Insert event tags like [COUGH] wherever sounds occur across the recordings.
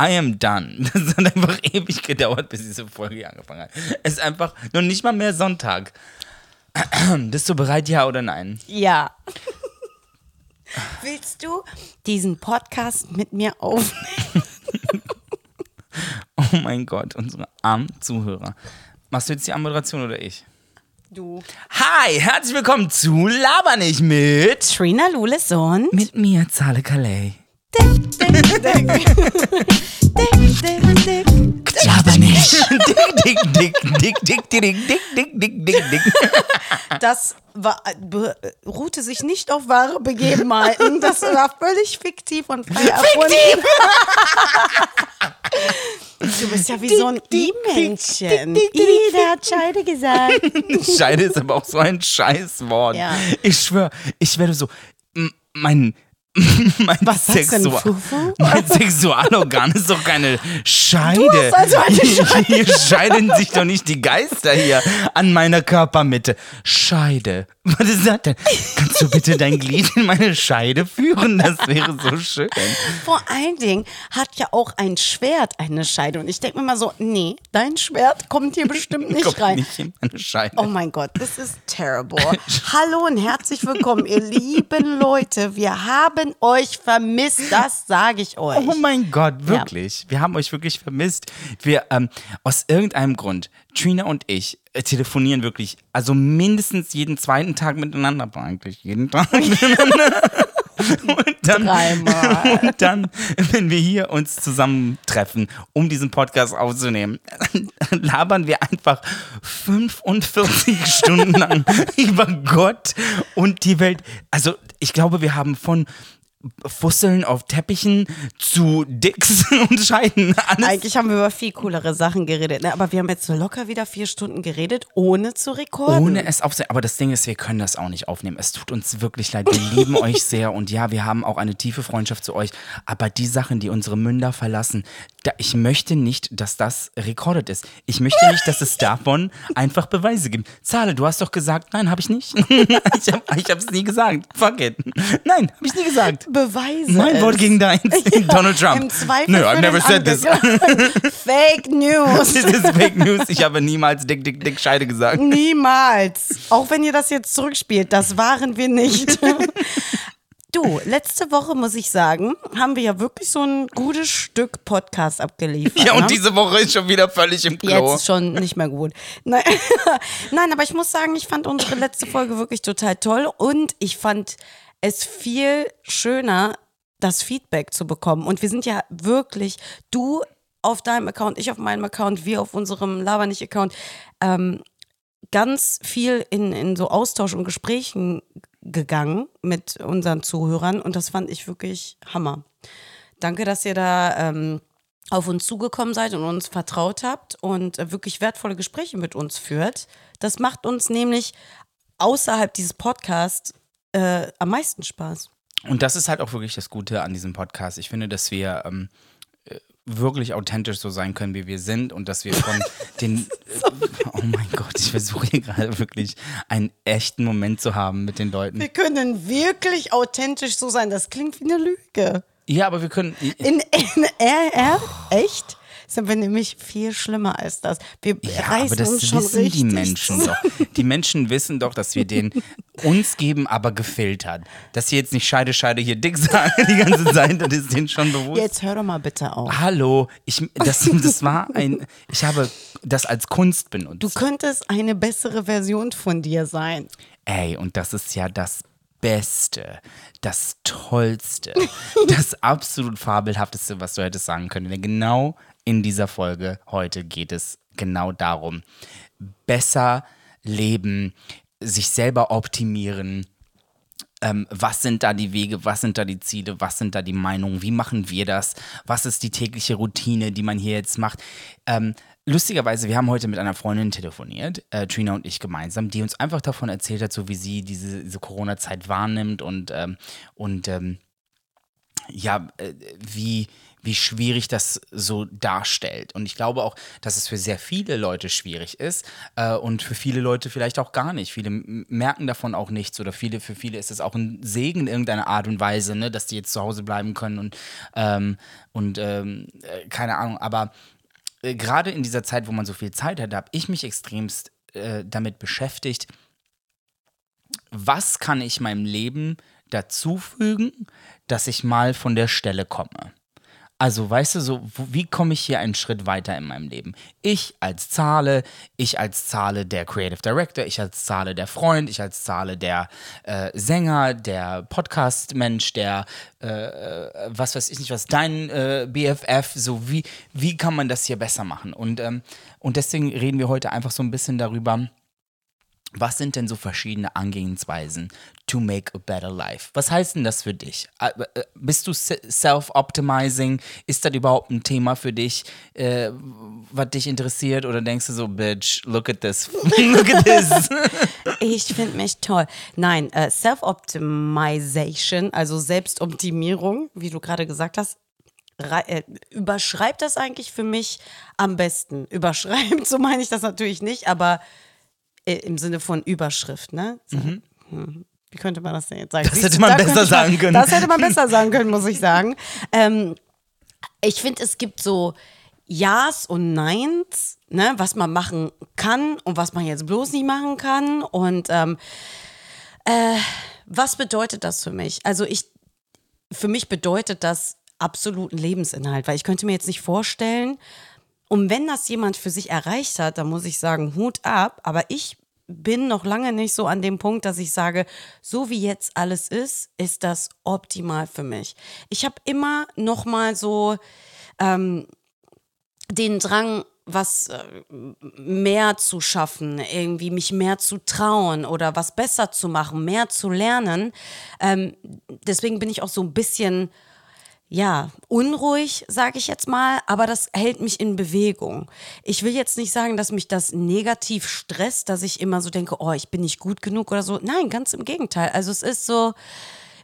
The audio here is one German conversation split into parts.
I am done. [LAUGHS] Das hat einfach ewig gedauert, bis diese Folge angefangen hat. Es ist einfach noch nicht mal mehr Sonntag. [CLEARS THROAT] Bist du bereit, ja oder nein? Ja. Willst du diesen Podcast mit mir aufnehmen? [LAUGHS] Oh mein Gott, unsere armen Zuhörer. Machst du jetzt die Anmoderation oder ich? Du. Hi, herzlich willkommen zu Laber nicht mit. Trina Lulis und Mit mir, Zale Calais. Dick, dick, dick. dick, dick, dick. Laber nicht. Dick, dick, dick, dick, dick, dick, dick, dick, dick, dick, dick. Das war, beruhte sich nicht auf wahre Begebenheiten. Das war völlig fiktiv und frei erfunden. Du bist ja wie so ein I-Männchen. Ida hat Scheide gesagt. Scheide ist aber auch so ein Scheißwort. Ja. Ich schwöre, ich werde so, m- [LAUGHS] mein, Was du denn, mein Sexualorgan ist doch keine Scheide. Du hast also eine Scheide. Hier scheiden sich doch nicht die Geister hier an meiner Körpermitte. Scheide. Was ist das denn? Kannst du bitte dein Glied in meine Scheide führen? Das wäre so schön. Vor allen Dingen hat ja auch ein Schwert eine Scheide. Und ich denke mir mal so, nee, dein Schwert kommt hier bestimmt nicht Kommt rein. nicht in meine Scheide. Oh mein Gott, this is terrible. [LAUGHS] Hallo und herzlich willkommen, ihr lieben Leute. Wir haben euch vermisst, das sage ich euch. Oh mein Gott, wirklich. Wir haben euch wirklich vermisst. Wir, ähm, aus irgendeinem Grund, Trina und ich äh, telefonieren wirklich, also mindestens jeden zweiten Tag miteinander, aber eigentlich jeden Tag miteinander. [LAUGHS] [LAUGHS] Und dann, [LAUGHS] Dreimal. [LAUGHS] und dann, wenn wir hier uns zusammentreffen, um diesen Podcast aufzunehmen, labern wir einfach 45 [LAUGHS] Stunden lang über Gott und die Welt. Also ich glaube, wir haben von Fusseln auf Teppichen zu Dicks [LAUGHS] und Scheiden. Alles. Eigentlich haben wir über viel coolere Sachen geredet, ne? aber wir haben jetzt so locker wieder vier Stunden geredet, ohne zu rekorden. Ohne es aufzunehmen. Aber das Ding ist, wir können das auch nicht aufnehmen. Es tut uns wirklich leid. Wir lieben [LAUGHS] euch sehr und ja, wir haben auch eine tiefe Freundschaft zu euch. Aber die Sachen, die unsere Münder verlassen, da, ich möchte nicht, dass das recorded ist. Ich möchte nicht, dass es davon einfach Beweise gibt. Zahle, du hast doch gesagt, nein, habe ich nicht. [LAUGHS] ich habe hab's nie gesagt. Fuck it. Nein, habe ich nie gesagt. Beweise. Mein es. Wort gegen deins. Donald Trump. Im Zweifel No, für I den never said this. [LAUGHS] Fake News. This is fake news. Ich habe niemals dick, dick, dick Scheide gesagt. Niemals. Auch wenn ihr das jetzt zurückspielt, das waren wir nicht. [LAUGHS] Du, letzte Woche muss ich sagen, haben wir ja wirklich so ein gutes Stück Podcast abgeliefert. Ja, und ne? diese Woche ist schon wieder völlig im Klo. Jetzt schon nicht mehr gut. Nein. [LAUGHS] Nein, aber ich muss sagen, ich fand unsere letzte Folge wirklich total toll und ich fand es viel schöner, das Feedback zu bekommen. Und wir sind ja wirklich, du auf deinem Account, ich auf meinem Account, wir auf unserem Labernich-Account, ähm, ganz viel in, in so Austausch und Gesprächen gegangen mit unseren Zuhörern und das fand ich wirklich Hammer. Danke, dass ihr da ähm, auf uns zugekommen seid und uns vertraut habt und äh, wirklich wertvolle Gespräche mit uns führt. Das macht uns nämlich außerhalb dieses Podcasts äh, am meisten Spaß. Und das ist halt auch wirklich das Gute an diesem Podcast. Ich finde, dass wir ähm, äh, wirklich authentisch so sein können, wie wir sind und dass wir von [LAUGHS] den. [LAUGHS] oh mein Gott, ich versuche hier gerade wirklich einen echten Moment zu haben mit den Leuten. Wir können wirklich authentisch so sein. Das klingt wie eine Lüge. Ja, aber wir können. In, in RR, echt? Sind wir nämlich viel schlimmer als das. Wir Ja, reißen aber das uns schon wissen richtig die Menschen doch. Die Menschen wissen doch, dass wir den uns geben, aber gefiltert. Dass sie jetzt nicht Scheide, Scheide hier dick sagen die ganze Zeit, das ist denen schon bewusst. Jetzt hör doch mal bitte auf. Hallo, ich, das, das war ein, ich habe das als Kunst benutzt. Du könntest eine bessere Version von dir sein. Ey, und das ist ja das Beste, das Tollste, das absolut Fabelhafteste, was du hättest sagen können. Denn genau in dieser Folge heute geht es genau darum. Besser leben, sich selber optimieren. Ähm, was sind da die Wege, was sind da die Ziele, was sind da die Meinungen, wie machen wir das, was ist die tägliche Routine, die man hier jetzt macht. Ähm, lustigerweise, wir haben heute mit einer Freundin telefoniert, äh, Trina und ich gemeinsam, die uns einfach davon erzählt hat, so wie sie diese, diese Corona-Zeit wahrnimmt und, ähm, und ähm, ja, äh, wie, wie schwierig das so darstellt. Und ich glaube auch, dass es für sehr viele Leute schwierig ist äh, und für viele Leute vielleicht auch gar nicht. Viele merken davon auch nichts oder viele, für viele ist es auch ein Segen in irgendeiner Art und Weise, ne, dass die jetzt zu Hause bleiben können und, ähm, und ähm, äh, keine Ahnung. Aber äh, gerade in dieser Zeit, wo man so viel Zeit hat, habe ich mich extremst äh, damit beschäftigt, was kann ich meinem Leben dazufügen, dass ich mal von der Stelle komme. Also, weißt du, so, wie komme ich hier einen Schritt weiter in meinem Leben? Ich als Zahle, ich als Zahle der Creative Director, ich als Zahle der Freund, ich als Zahle der äh, Sänger, der Podcast-Mensch, der, äh, äh was weiß ich nicht, was dein äh, BFF, so, wie, wie kann man das hier besser machen? Und, ähm, und deswegen reden wir heute einfach so ein bisschen darüber, was sind denn so verschiedene Angehensweisen to make a better life? Was heißt denn das für dich? Äh, äh, bist du self-optimizing? Ist das überhaupt ein Thema für dich, äh, was dich interessiert? Oder denkst du so, bitch, look at this, [LAUGHS] look at this? [LAUGHS] ich finde mich toll. Nein, uh, self-optimization, also Selbstoptimierung, wie du gerade gesagt hast, überschreibt das eigentlich für mich am besten. Überschreibt, [LAUGHS] so meine ich das natürlich nicht, aber äh, im Sinne von Überschrift, ne? Mhm. Hm. Wie könnte man das denn jetzt sagen? Das hätte man besser mal, sagen können. Das hätte man besser sagen können, muss ich sagen. Ähm, ich finde, es gibt so Ja's und Neins, ne, was man machen kann und was man jetzt bloß nicht machen kann. Und ähm, äh, was bedeutet das für mich? Also ich, für mich bedeutet das absoluten Lebensinhalt, weil ich könnte mir jetzt nicht vorstellen, und wenn das jemand für sich erreicht hat, dann muss ich sagen, Hut ab. Aber ich bin noch lange nicht so an dem Punkt, dass ich sage, so wie jetzt alles ist, ist das optimal für mich. Ich habe immer noch mal so ähm, den Drang, was äh, mehr zu schaffen, irgendwie mich mehr zu trauen oder was besser zu machen, mehr zu lernen. Ähm, deswegen bin ich auch so ein bisschen ja, unruhig, sage ich jetzt mal, aber das hält mich in Bewegung. Ich will jetzt nicht sagen, dass mich das negativ stresst, dass ich immer so denke, oh, ich bin nicht gut genug oder so. Nein, ganz im Gegenteil. Also es ist so,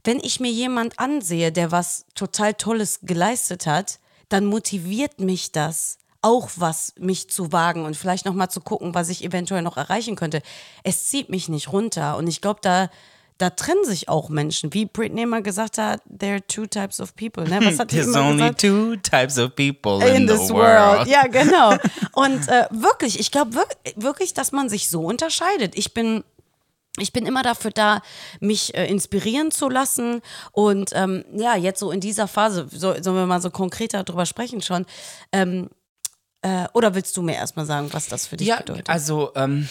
wenn ich mir jemand ansehe, der was total Tolles geleistet hat, dann motiviert mich das auch was mich zu wagen und vielleicht noch mal zu gucken, was ich eventuell noch erreichen könnte. Es zieht mich nicht runter und ich glaube, da da trennen sich auch Menschen. Wie Britney mal gesagt hat, there are two types of people. Ne? Was hat There's only gesagt? two types of people in, in this world. world. Ja, genau. [LAUGHS] Und äh, wirklich, ich glaube wirklich, dass man sich so unterscheidet. Ich bin ich bin immer dafür da, mich äh, inspirieren zu lassen. Und ähm, ja, jetzt so in dieser Phase, so, sollen wir mal so konkreter drüber sprechen schon. Ähm, äh, oder willst du mir erstmal sagen, was das für dich ja, bedeutet? Also, ähm,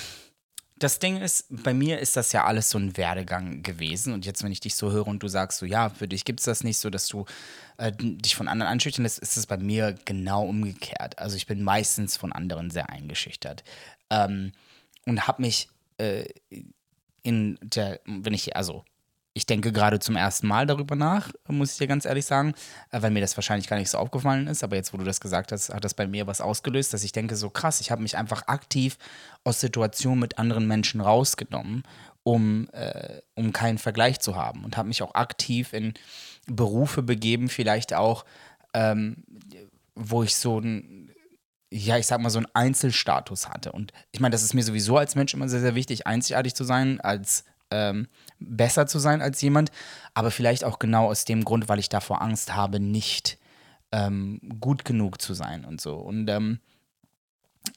das Ding ist, bei mir ist das ja alles so ein Werdegang gewesen. Und jetzt, wenn ich dich so höre und du sagst so, ja, für dich gibt es das nicht so, dass du äh, dich von anderen anschüchtern lässt, ist es bei mir genau umgekehrt. Also ich bin meistens von anderen sehr eingeschüchtert. Ähm, und habe mich äh, in der, wenn ich, also ich denke gerade zum ersten Mal darüber nach, muss ich dir ganz ehrlich sagen, äh, weil mir das wahrscheinlich gar nicht so aufgefallen ist. Aber jetzt, wo du das gesagt hast, hat das bei mir was ausgelöst, dass ich denke, so krass, ich habe mich einfach aktiv aus Situationen mit anderen Menschen rausgenommen, um, äh, um keinen Vergleich zu haben. Und habe mich auch aktiv in Berufe begeben, vielleicht auch, ähm, wo ich so ein ja, ich sag mal, so einen Einzelstatus hatte. Und ich meine, das ist mir sowieso als Mensch immer sehr, sehr wichtig, einzigartig zu sein, als ähm, besser zu sein als jemand, aber vielleicht auch genau aus dem Grund, weil ich davor Angst habe, nicht ähm, gut genug zu sein und so. Und ähm,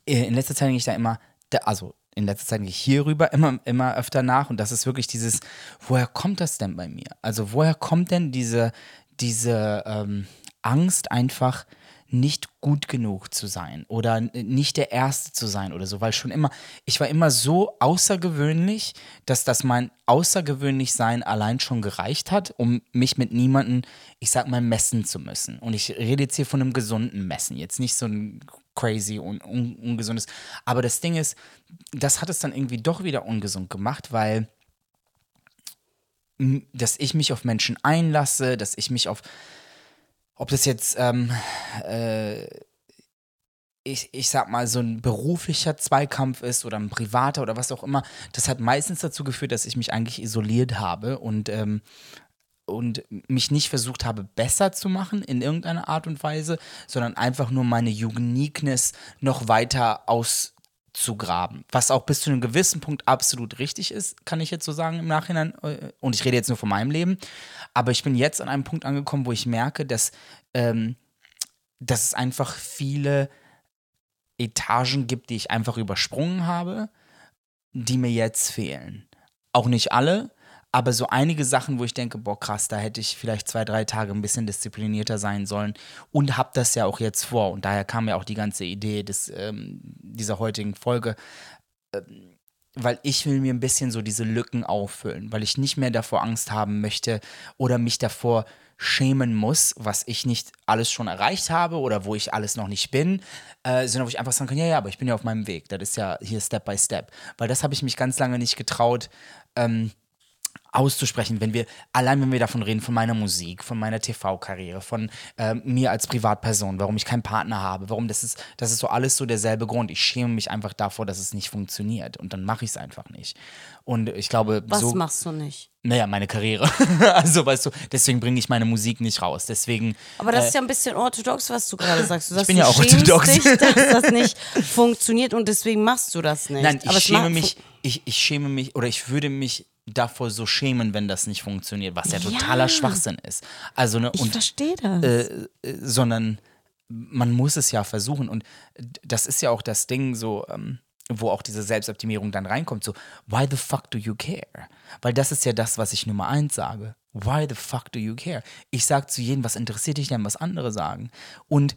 in letzter Zeit denke ich da immer, also in letzter Zeit denke ich hierüber immer, immer öfter nach und das ist wirklich dieses, woher kommt das denn bei mir? Also woher kommt denn diese, diese ähm, Angst einfach, nicht gut genug zu sein oder nicht der Erste zu sein oder so, weil schon immer, ich war immer so außergewöhnlich, dass das mein Außergewöhnlich-Sein allein schon gereicht hat, um mich mit niemandem, ich sag mal, messen zu müssen. Und ich rede jetzt hier von einem gesunden Messen, jetzt nicht so ein crazy und un ungesundes. Aber das Ding ist, das hat es dann irgendwie doch wieder ungesund gemacht, weil dass ich mich auf Menschen einlasse, dass ich mich auf ob das jetzt, ähm, äh, ich, ich sag mal, so ein beruflicher Zweikampf ist oder ein privater oder was auch immer, das hat meistens dazu geführt, dass ich mich eigentlich isoliert habe und ähm, und mich nicht versucht habe, besser zu machen in irgendeiner Art und Weise, sondern einfach nur meine Uniqueness noch weiter auszugraben. Was auch bis zu einem gewissen Punkt absolut richtig ist, kann ich jetzt so sagen im Nachhinein. äh, Und ich rede jetzt nur von meinem Leben. Aber ich bin jetzt an einem Punkt angekommen, wo ich merke, dass, ähm, dass es einfach viele Etagen gibt, die ich einfach übersprungen habe, die mir jetzt fehlen. Auch nicht alle, aber so einige Sachen, wo ich denke, boah, krass, da hätte ich vielleicht zwei, drei Tage ein bisschen disziplinierter sein sollen und habe das ja auch jetzt vor. Und daher kam ja auch die ganze Idee des, ähm, dieser heutigen Folge, ähm, weil ich will mir ein bisschen so diese Lücken auffüllen, weil ich nicht mehr davor Angst haben möchte oder mich davor schämen muss, was ich nicht alles schon erreicht habe oder wo ich alles noch nicht bin, äh, sondern wo ich einfach sagen kann, ja, ja, aber ich bin ja auf meinem Weg. Das ist ja hier Step by Step. Weil das habe ich mich ganz lange nicht getraut, ähm, auszusprechen, wenn wir, allein wenn wir davon reden, von meiner Musik, von meiner TV-Karriere, von ähm, mir als Privatperson, warum ich keinen Partner habe, warum das ist, das ist so alles so derselbe Grund. Ich schäme mich einfach davor, dass es nicht funktioniert und dann mache ich es einfach nicht. Und ich glaube, Was so, machst du nicht? naja, meine Karriere. [LAUGHS] also, weißt du, deswegen bringe ich meine Musik nicht raus. Deswegen, Aber das ist ja ein bisschen orthodox, was du gerade sagst. Du sagst, bin du ja auch orthodox. dich, [LAUGHS] dass das nicht funktioniert und deswegen machst du das nicht. nein, ich Aber schäme mich, ich, ich schäme mich oder ich würde mich davor so schämen, wenn das nicht funktioniert, was ja totaler Ja. Schwachsinn ist. Also, ne, Ich und verstehe das. äh, sondern man muss es ja versuchen. Und das ist ja auch das Ding so, ähm, wo auch diese Selbstoptimierung dann reinkommt, so, why the fuck do you care? Weil das ist ja das, was ich Nummer eins sage. Why the fuck do you care? Ich sage zu jedem, was interessiert dich denn, was andere sagen? Und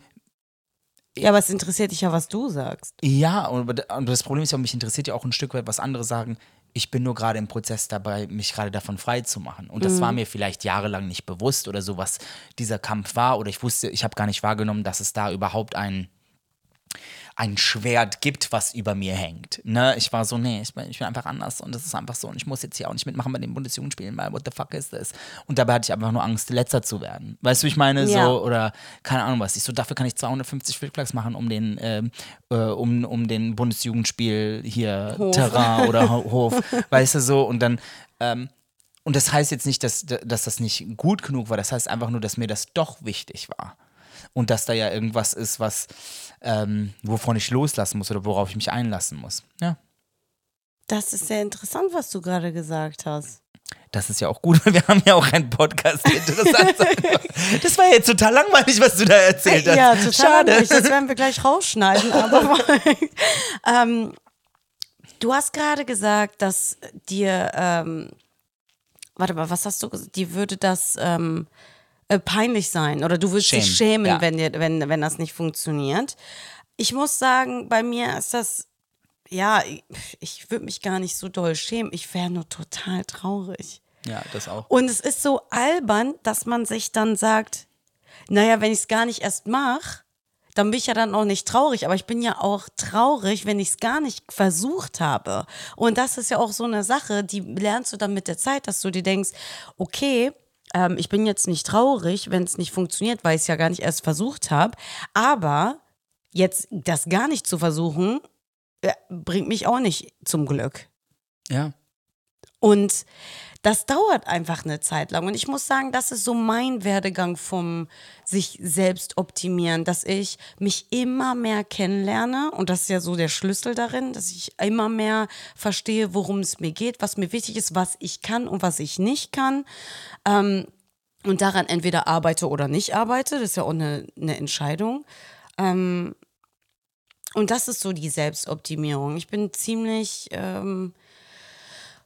ja, aber es interessiert dich ja, was du sagst. ja, und und das Problem ist ja, mich interessiert ja auch ein Stück weit, was andere sagen. Ich bin nur gerade im Prozess dabei, mich gerade davon frei zu machen. Und das war mir vielleicht jahrelang nicht bewusst oder so, was dieser Kampf war. Oder ich wusste, ich habe gar nicht wahrgenommen, dass es da überhaupt ein, ein Schwert gibt, was über mir hängt. Ne? Ich war so, nee, ich bin, ich bin einfach anders und das ist einfach so. Und ich muss jetzt hier auch nicht mitmachen bei den Bundesjugendspielen, weil what the fuck is this? Und dabei hatte ich einfach nur Angst, letzter zu werden. Weißt du, ich meine? Ja. So, oder keine Ahnung was. Ich so, dafür kann ich 250 Flickflacks machen, um den, ähm, äh, um, um den Bundesjugendspiel hier Hof. Terrain oder Ho- [LAUGHS] Hof, weißt du so. Und dann, ähm, und das heißt jetzt nicht, dass, dass das nicht gut genug war. Das heißt einfach nur, dass mir das doch wichtig war. Und dass da ja irgendwas ist, was, ähm, wovon ich loslassen muss oder worauf ich mich einlassen muss. Ja. Das ist sehr interessant, was du gerade gesagt hast. Das ist ja auch gut, [LAUGHS] weil wir haben ja auch einen Podcast, der interessant sein. [LAUGHS] Das war ja jetzt total langweilig, was du da erzählt hast. Ja, total Schade. langweilig. Das werden wir gleich rausschneiden. [LAUGHS] Aber ähm, du hast gerade gesagt, dass dir, ähm, warte mal, was hast du gesagt? Dir würde das ähm, äh, peinlich sein oder du würdest dich Schämen, schämen, ja. wenn, dir, wenn, wenn das nicht funktioniert. Ich muss sagen, bei mir ist das, ja, ich, ich würde mich gar nicht so doll schämen. Ich wäre nur total traurig. Ja, das auch. Und es ist so albern, dass man sich dann sagt, naja, wenn ich es gar nicht erst mache, dann bin ich ja dann auch nicht traurig. Aber ich bin ja auch traurig, wenn ich es gar nicht versucht habe. Und das ist ja auch so eine Sache, die lernst du dann mit der Zeit, dass du dir denkst, okay, ähm, ich bin jetzt nicht traurig, wenn es nicht funktioniert, weil ich es ja gar nicht erst versucht habe. Aber jetzt das gar nicht zu versuchen, äh, bringt mich auch nicht zum Glück. Ja. Und das dauert einfach eine Zeit lang. Und ich muss sagen, das ist so mein Werdegang vom sich selbst optimieren, dass ich mich immer mehr kennenlerne. Und das ist ja so der Schlüssel darin, dass ich immer mehr verstehe, worum es mir geht, was mir wichtig ist, was ich kann und was ich nicht kann. Ähm, und daran entweder arbeite oder nicht arbeite. Das ist ja auch eine, eine Entscheidung. Ähm, und das ist so die Selbstoptimierung. Ich bin ziemlich. Ähm,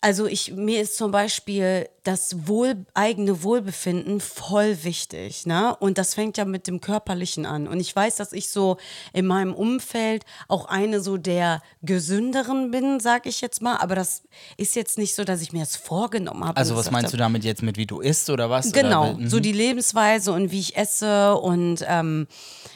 also ich, mir ist zum Beispiel das Wohl, eigene Wohlbefinden voll wichtig, ne? Und das fängt ja mit dem Körperlichen an. Und ich weiß, dass ich so in meinem Umfeld auch eine so der gesünderen bin, sag ich jetzt mal. Aber das ist jetzt nicht so, dass ich mir das vorgenommen habe. Also was meinst hab, du damit jetzt mit, wie du isst oder was? Genau, Oder, mhm. so die Lebensweise und wie ich esse und ähm,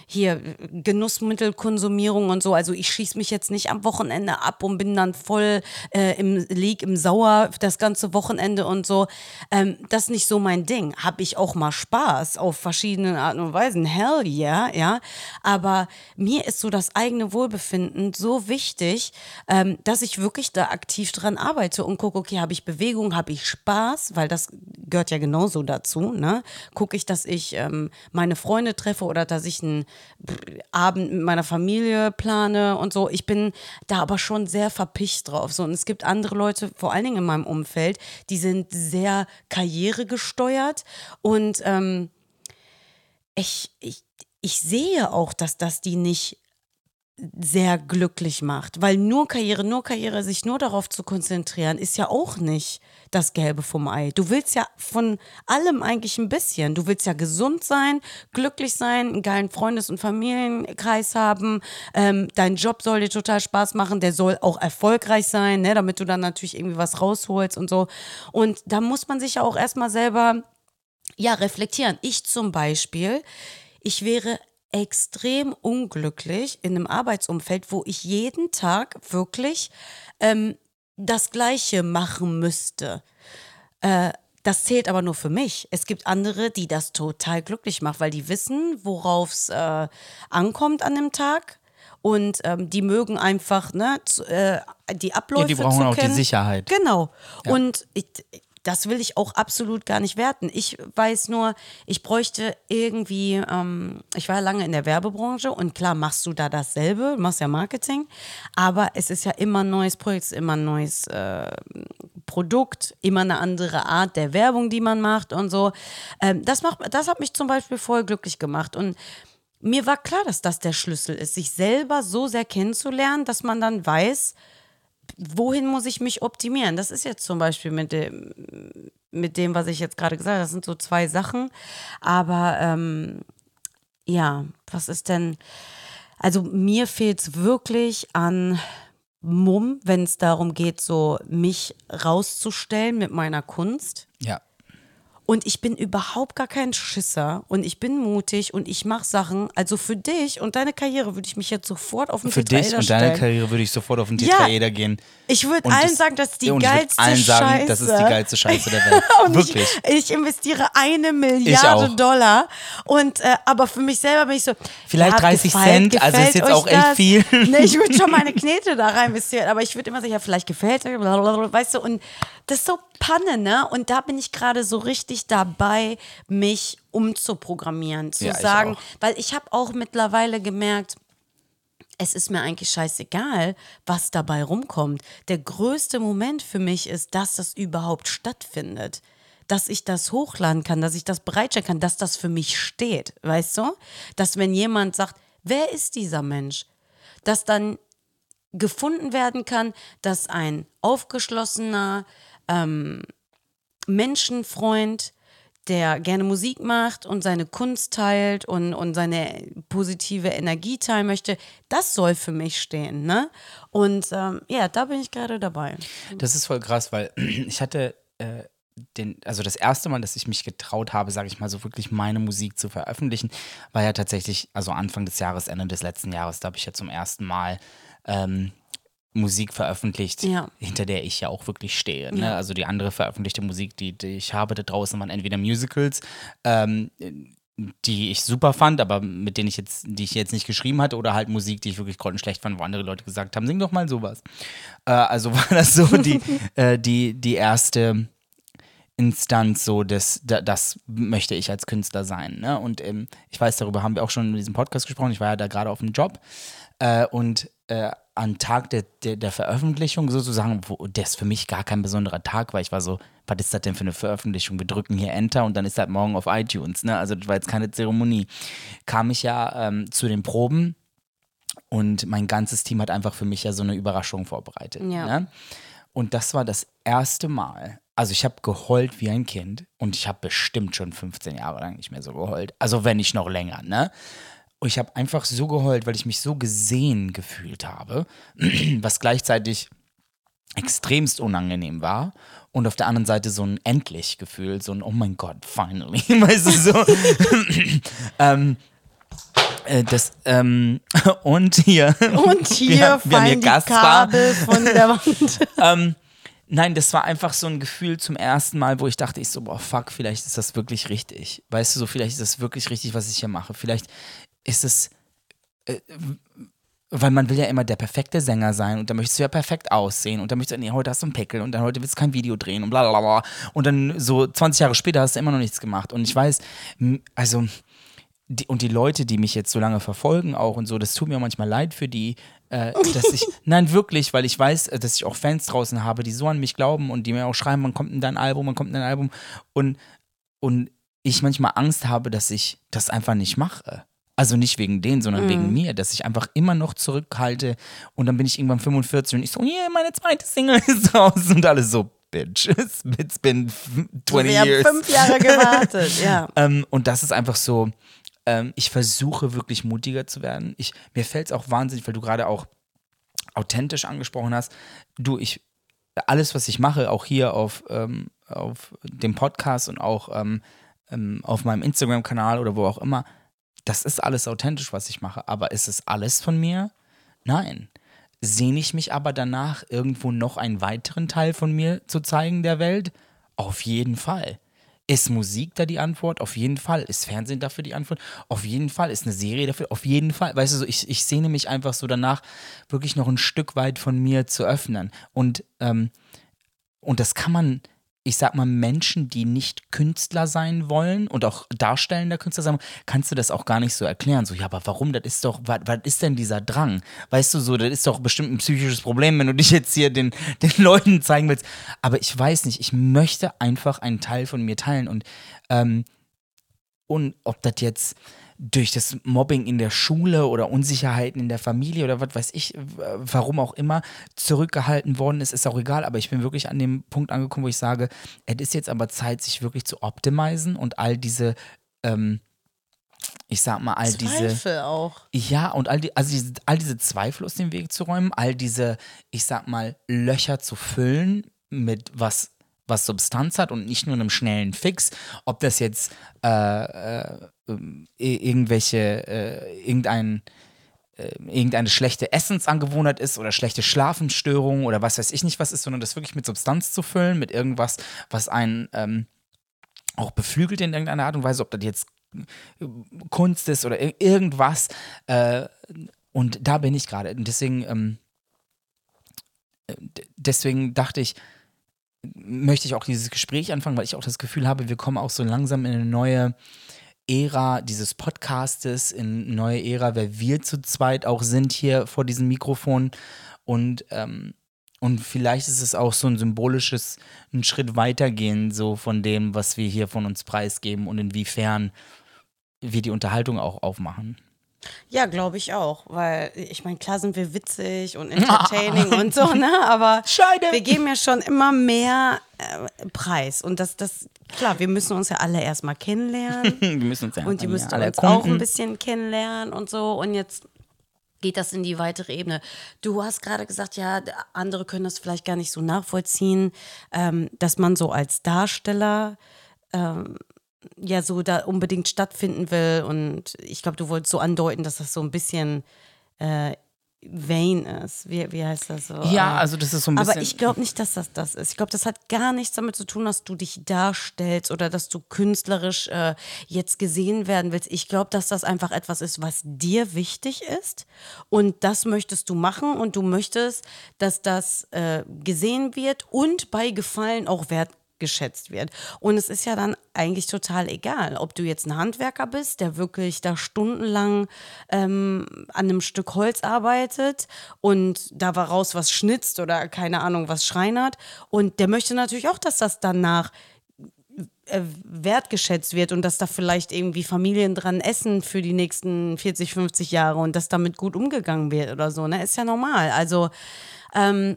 hier Genussmittelkonsumierung und so. Also ich schieße mich jetzt nicht am Wochenende ab und bin dann voll äh, im Lieg im sauer das ganze Wochenende und so. Ähm, das ist nicht so mein Ding. Habe ich auch mal Spaß auf verschiedene Arten und Weisen. Hell yeah, ja. Aber mir ist so das eigene Wohlbefinden so wichtig, ähm, dass ich wirklich da aktiv dran arbeite und gucke, okay, habe ich Bewegung, habe ich Spaß, weil das gehört ja genauso dazu. Ne? Gucke ich, dass ich ähm, meine Freunde treffe oder dass ich einen Abend mit meiner Familie plane und so. Ich bin da aber schon sehr verpicht drauf. So. Und es gibt andere Leute, vor allen Dingen in meinem Umfeld, die sind sehr karrieregesteuert und ähm, ich, ich, ich sehe auch, dass das die nicht sehr glücklich macht, weil nur Karriere, nur Karriere, sich nur darauf zu konzentrieren, ist ja auch nicht das Gelbe vom Ei. Du willst ja von allem eigentlich ein bisschen. Du willst ja gesund sein, glücklich sein, einen geilen Freundes- und Familienkreis haben. Ähm, dein Job soll dir total Spaß machen, der soll auch erfolgreich sein, ne, damit du dann natürlich irgendwie was rausholst und so. Und da muss man sich ja auch erstmal selber ja, reflektieren. Ich zum Beispiel, ich wäre extrem unglücklich in einem Arbeitsumfeld, wo ich jeden Tag wirklich ähm, das Gleiche machen müsste. Äh, das zählt aber nur für mich. Es gibt andere, die das total glücklich macht, weil die wissen, worauf es äh, ankommt an dem Tag. Und ähm, die mögen einfach ne, zu, äh, die Abläufe Ja, die brauchen zu auch die kennen. Sicherheit. Genau. Und ich, das will ich auch absolut gar nicht werten. Ich weiß nur, ich bräuchte irgendwie, ähm, ich war ja lange in der Werbebranche und klar machst du da dasselbe, machst ja Marketing, aber es ist ja immer ein neues Projekt, immer ein neues äh, Produkt, immer eine andere Art der Werbung, die man macht und so. Ähm, das, macht, das hat mich zum Beispiel voll glücklich gemacht und mir war klar, dass das der Schlüssel ist, sich selber so sehr kennenzulernen, dass man dann weiß, wohin muss ich mich optimieren? Das ist jetzt zum Beispiel mit dem, mit dem, was ich jetzt gerade gesagt habe, das sind so zwei Sachen. Aber ähm, ja, was ist denn? Also mir fehlt es wirklich an Mumm, wenn es darum geht, so mich rauszustellen mit meiner Kunst. Ja. Und ich bin überhaupt gar kein Schisser und ich bin mutig und ich mache Sachen. Also für dich und deine Karriere würde ich mich jetzt sofort auf den Für dich und deine. Karriere würde ich sofort auf den Ja. Tetraeder gehen. Ich würde allen das- sagen, das ist die Ja, und ich geilste allen sagen, Scheiße. das ist die geilste Scheiße der Welt. [LAUGHS] Wirklich. Ich, ich investiere eine Milliarde. Dollar. Und äh, aber für mich selber bin ich so. Vielleicht ja, 30 gefällt- Cent, also ist gefällt jetzt auch echt das? viel. Nee, ich würde schon meine [LAUGHS] Knete da rein investieren, aber ich würde immer sagen, ja, vielleicht gefällt weißt du, und das ist so Panne, ne? Und da bin ich gerade so richtig dabei, mich umzuprogrammieren, zu Ja, ich sagen, auch. weil ich habe auch mittlerweile gemerkt, es ist mir eigentlich scheißegal, was dabei rumkommt. Der größte Moment für mich ist, dass das überhaupt stattfindet. Dass ich das hochladen kann, dass ich das bereitstellen kann, dass das für mich steht. Weißt du? Dass wenn jemand sagt, wer ist dieser Mensch? Dass dann gefunden werden kann, dass ein aufgeschlossener ähm, Menschenfreund, der gerne Musik macht und seine Kunst teilt und, und seine positive Energie teilen möchte, das soll für mich stehen. Ne? Und ähm, ja, da bin ich gerade dabei. Das ist voll krass, weil [CLEARS THROAT] ich hatte äh, den, also das erste Mal, dass ich mich getraut habe, sage ich mal, so wirklich meine Musik zu veröffentlichen, war ja tatsächlich, also Anfang des Jahres, Ende des letzten Jahres, da habe ich ja zum ersten Mal ähm, Musik veröffentlicht, Ja. hinter der ich ja auch wirklich stehe. Ne? Ja. Also die andere veröffentlichte Musik, die, die ich habe da draußen, waren entweder Musicals, ähm, die ich super fand, aber mit denen ich jetzt, die ich jetzt nicht geschrieben hatte, oder halt Musik, die ich wirklich grottenschlecht fand, wo andere Leute gesagt haben, sing doch mal sowas. Äh, also [LAUGHS] war das so die, [LAUGHS] äh, die, die erste Instanz, so das, da, das möchte ich als Künstler sein. Ne? Und ähm, ich weiß, darüber haben wir auch schon in diesem Podcast gesprochen. Ich war ja da gerade auf dem Job. Äh, und äh, am Tag der, der, der Veröffentlichung sozusagen, wo das für mich gar kein besonderer Tag war. Ich war so, was ist das denn für eine Veröffentlichung? Wir drücken hier Enter und dann ist das morgen auf iTunes. Ne? Also das war jetzt keine Zeremonie. Kam ich ja ähm, zu den Proben und mein ganzes Team hat einfach für mich ja so eine Überraschung vorbereitet. Ja. Ne? Und das war das erste Mal. Also ich habe geheult wie ein Kind und ich habe bestimmt schon 15 Jahre lang nicht mehr so geheult. Also wenn nicht noch länger, ne? Und ich habe einfach so geheult, weil ich mich so gesehen gefühlt habe, [CLEARS THROAT] was gleichzeitig extremst unangenehm war und auf der anderen Seite so ein endlich Gefühl, so ein Oh mein Gott, finally, [LAUGHS] weißt du so. [LAUGHS] ähm, äh, das ähm, [LAUGHS] und hier Und hier wir, wir haben fallen die Gastbar. Kabel von der Wand. ähm, Nein, das war einfach so ein Gefühl zum ersten Mal, wo ich dachte, ich so, boah, fuck, vielleicht ist das wirklich richtig. Weißt du, so, vielleicht ist das wirklich richtig, was ich hier mache. Vielleicht ist es, äh, weil man will ja immer der perfekte Sänger sein und da möchtest du ja perfekt aussehen und dann möchtest du, nee, heute hast du einen Pickel und dann heute willst du kein Video drehen und bla bla bla. Und dann so 20 Jahre später hast du immer noch nichts gemacht. Und ich weiß, also, die, und die Leute, die mich jetzt so lange verfolgen auch und so, das tut mir manchmal leid für die, äh, dass ich, [LAUGHS] nein, wirklich, weil ich weiß, äh, dass ich auch Fans draußen habe, die so an mich glauben und die mir auch schreiben, wann kommt denn dein Album, wann kommt denn dein Album und, und ich manchmal Angst habe, dass ich das einfach nicht mache. Also nicht wegen denen, sondern mm. wegen mir, dass ich einfach immer noch zurückhalte und dann bin ich irgendwann 45 und ich so, yeah, meine zweite Single [LAUGHS] ist raus und alles so, Bitch, [LAUGHS] it's been 20 Wir years. haben fünf Jahre gewartet, [LAUGHS] ja. ähm, und das ist einfach so, ähm, ich versuche wirklich mutiger zu werden. Ich, mir fällt es auch wahnsinnig, weil du gerade auch authentisch angesprochen hast. Du, ich, alles, was ich mache, auch hier auf, ähm, auf dem Podcast und auch ähm, ähm auf meinem Instagram-Kanal oder wo auch immer, das ist alles authentisch, was ich mache. Aber ist es alles von mir? Nein. Sehne ich mich aber danach, irgendwo noch einen weiteren Teil von mir zu zeigen der Welt? Auf jeden Fall. Ist Musik da die Antwort? Auf jeden Fall. Ist Fernsehen dafür die Antwort? Auf jeden Fall. Ist eine Serie dafür? Auf jeden Fall. Weißt du, so, ich, ich sehne mich einfach so danach, wirklich noch ein Stück weit von mir zu öffnen. Und, ähm, und das kann man ich sag mal, Menschen, die nicht Künstler sein wollen und auch darstellender Künstler sein wollen, kannst du das auch gar nicht so erklären. So, ja, aber warum? Das ist doch, was, ist denn dieser Drang? Weißt du so, das ist doch bestimmt ein psychisches Problem, wenn du [LAUGHS] dich jetzt hier den, den Leuten zeigen willst. Aber ich weiß nicht, ich möchte einfach einen Teil von mir teilen und, ähm, und ob das jetzt durch das Mobbing in der Schule oder Unsicherheiten in der Familie oder was weiß ich, warum auch immer, zurückgehalten worden ist, ist auch egal. Aber ich bin wirklich an dem Punkt angekommen, wo ich sage, es ist jetzt aber Zeit, sich wirklich zu optimisen und all diese, ähm, ich sag mal, all Zweifel diese. Zweifel auch. Ja, und all, die, also diese, all diese Zweifel aus dem Weg zu räumen, all diese, ich sag mal, Löcher zu füllen mit was was Substanz hat und nicht nur einem schnellen Fix, ob das jetzt äh, äh, irgendwelche, äh, irgendein äh, irgendeine schlechte Essensangewohnheit ist oder schlechte Schlafensstörungen oder was weiß ich nicht was ist, sondern das wirklich mit Substanz zu füllen, mit irgendwas, was einen ähm, auch beflügelt in irgendeiner Art und Weise, ob das jetzt Kunst ist oder irgendwas. Äh, und da bin ich gerade. Und deswegen, ähm, äh, deswegen dachte ich, möchte ich auch dieses Gespräch anfangen, weil ich auch das Gefühl habe, wir kommen auch so langsam in eine neue Ära dieses Podcastes, in eine neue Ära, wer wir zu zweit auch sind hier vor diesem Mikrofon. Und, ähm, und vielleicht ist es auch so ein symbolisches, ein Schritt weitergehen, so von dem, was wir hier von uns preisgeben und inwiefern wir die Unterhaltung auch aufmachen. Ja, glaube ich auch, weil ich meine, klar sind wir witzig und [LAUGHS] entertaining und so, ne? Aber Scheide. wir geben ja schon immer mehr äh, Preis und das, das, klar, wir müssen uns ja alle erstmal kennenlernen. [LAUGHS] wir müssen uns ja und die müssen alle uns auch ein bisschen kennenlernen und so und jetzt geht das in die weitere Ebene. Du hast gerade gesagt, ja, andere können das vielleicht gar nicht so nachvollziehen, ähm, dass man so als Darsteller ähm, ja so da unbedingt stattfinden will. Und ich glaube, du wolltest so andeuten, dass das so ein bisschen äh, vain ist. Wie, wie heißt das so? Ja, also das ist so ein bisschen. Aber ich glaube nicht, dass das das ist. Ich glaube, das hat gar nichts damit zu tun, dass du dich darstellst oder dass du künstlerisch äh, jetzt gesehen werden willst. Ich glaube, dass das einfach etwas ist, was dir wichtig ist. Und das möchtest du machen und du möchtest, dass das äh, gesehen wird und bei Gefallen auch wert geschätzt wird. Und es ist ja dann eigentlich total egal, ob du jetzt ein Handwerker bist, der wirklich da stundenlang ähm, an einem Stück Holz arbeitet und da raus was schnitzt oder keine Ahnung was schreinert. Und der möchte natürlich auch, dass das danach äh, wertgeschätzt wird und dass da vielleicht irgendwie Familien dran essen für die nächsten 40, 50 Jahre und dass damit gut umgegangen wird oder so. Ne? Ist ja normal. Also ähm,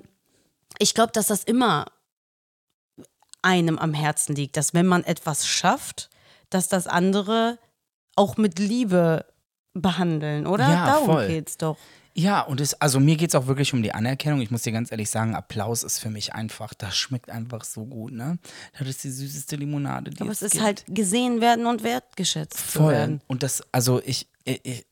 ich glaube, dass das immer einem am Herzen liegt, dass wenn man etwas schafft, dass das andere auch mit Liebe behandeln, oder? Ja, Darum voll. geht's doch. Ja, und es, also mir geht es auch wirklich um die Anerkennung. Ich muss dir ganz ehrlich sagen, Applaus ist für mich einfach, das schmeckt einfach so gut, ne? Das ist die süßeste Limonade, die Aber es es ist gibt. halt gesehen werden und wertgeschätzt Voll. werden. Und das, also ich, ich,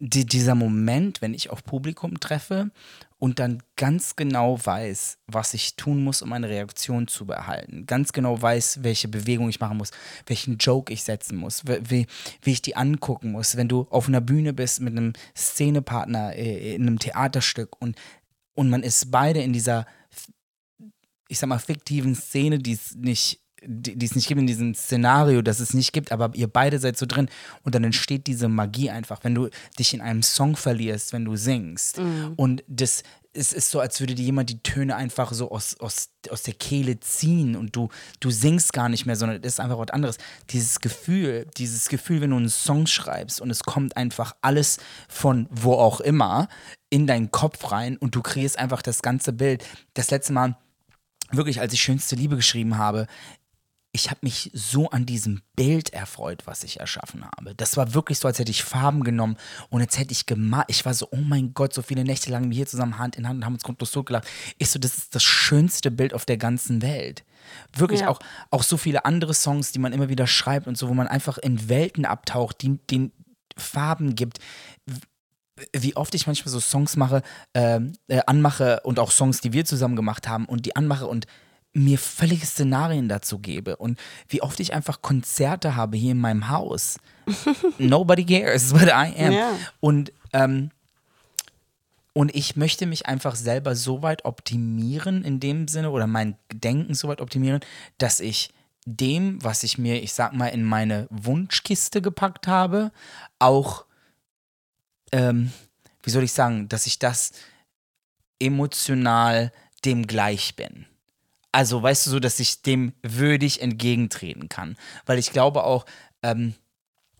die, dieser Moment, wenn ich auf Publikum treffe und dann ganz genau weiß, was ich tun muss, um eine Reaktion zu behalten. Ganz genau weiß, welche Bewegung ich machen muss, welchen Joke ich setzen muss, wie, wie ich die angucken muss. Wenn du auf einer Bühne bist mit einem Szenepartner äh, in einem Theaterstück und, und man ist beide in dieser, ich sag mal, fiktiven Szene, die es nicht die, die es nicht gibt in diesem Szenario, dass es nicht gibt, aber ihr beide seid so drin und dann entsteht diese Magie einfach, wenn du dich in einem Song verlierst, wenn du singst. Mhm. Und das es ist so, als würde dir jemand die Töne einfach so aus, aus, aus der Kehle ziehen und du, du singst gar nicht mehr, sondern es ist einfach was anderes. Dieses Gefühl, dieses Gefühl, wenn du einen Song schreibst und es kommt einfach alles von wo auch immer in deinen Kopf rein und du kreierst einfach das ganze Bild. Das letzte Mal wirklich, als ich Schönste Liebe geschrieben habe, ich habe mich so an diesem Bild erfreut, was ich erschaffen habe. Das war wirklich so, als hätte ich Farben genommen und jetzt hätte ich gemalt. Ich war so, oh mein Gott, so viele Nächte lang wir hier zusammen Hand in Hand und haben uns grundlos so gelacht. Ich so, das ist das schönste Bild auf der ganzen Welt. Wirklich ja. auch, auch so viele andere Songs, die man immer wieder schreibt und so, wo man einfach in Welten abtaucht, die den Farben gibt wie oft ich manchmal so Songs mache, äh, äh, anmache und auch Songs, die wir zusammen gemacht haben und die anmache und mir völlige Szenarien dazu gebe und wie oft ich einfach Konzerte habe hier in meinem Haus. [LAUGHS] Nobody cares [LAUGHS] but I am. Ja. Und, ähm, und ich möchte mich einfach selber so weit optimieren in dem Sinne oder mein Denken so weit optimieren, dass ich dem, was ich mir, ich sag mal, in meine Wunschkiste gepackt habe, auch, ähm, wie soll ich sagen, dass ich das emotional dem gleich bin. Also, weißt du, so, dass ich dem würdig entgegentreten kann. Weil ich glaube auch, ähm,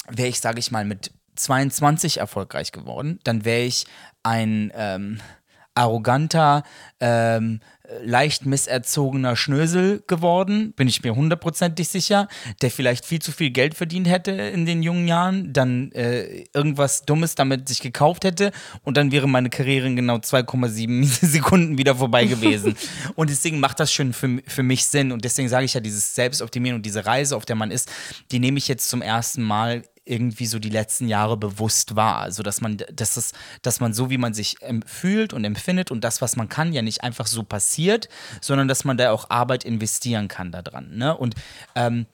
wäre ich, sage ich mal, mit 22 erfolgreich geworden, dann wäre ich ein ähm, arroganter, ähm, leicht misserzogener Schnösel geworden, bin ich mir hundertprozentig sicher, der vielleicht viel zu viel Geld verdient hätte in den jungen Jahren, dann äh, irgendwas Dummes damit sich gekauft hätte und dann wäre meine Karriere in genau 2,7 [LAUGHS] Sekunden wieder vorbei gewesen. [LAUGHS] und deswegen macht das schon für, für mich Sinn und deswegen sage ich ja, dieses Selbstoptimieren und diese Reise, auf der man ist, die nehme ich jetzt zum ersten Mal irgendwie so die letzten Jahre bewusst war. Also dass man, dass es, dass man so, wie man sich fühlt und empfindet und das, was man kann, ja nicht einfach so passiert, sondern dass man da auch Arbeit investieren kann daran. Ne? Und ähm,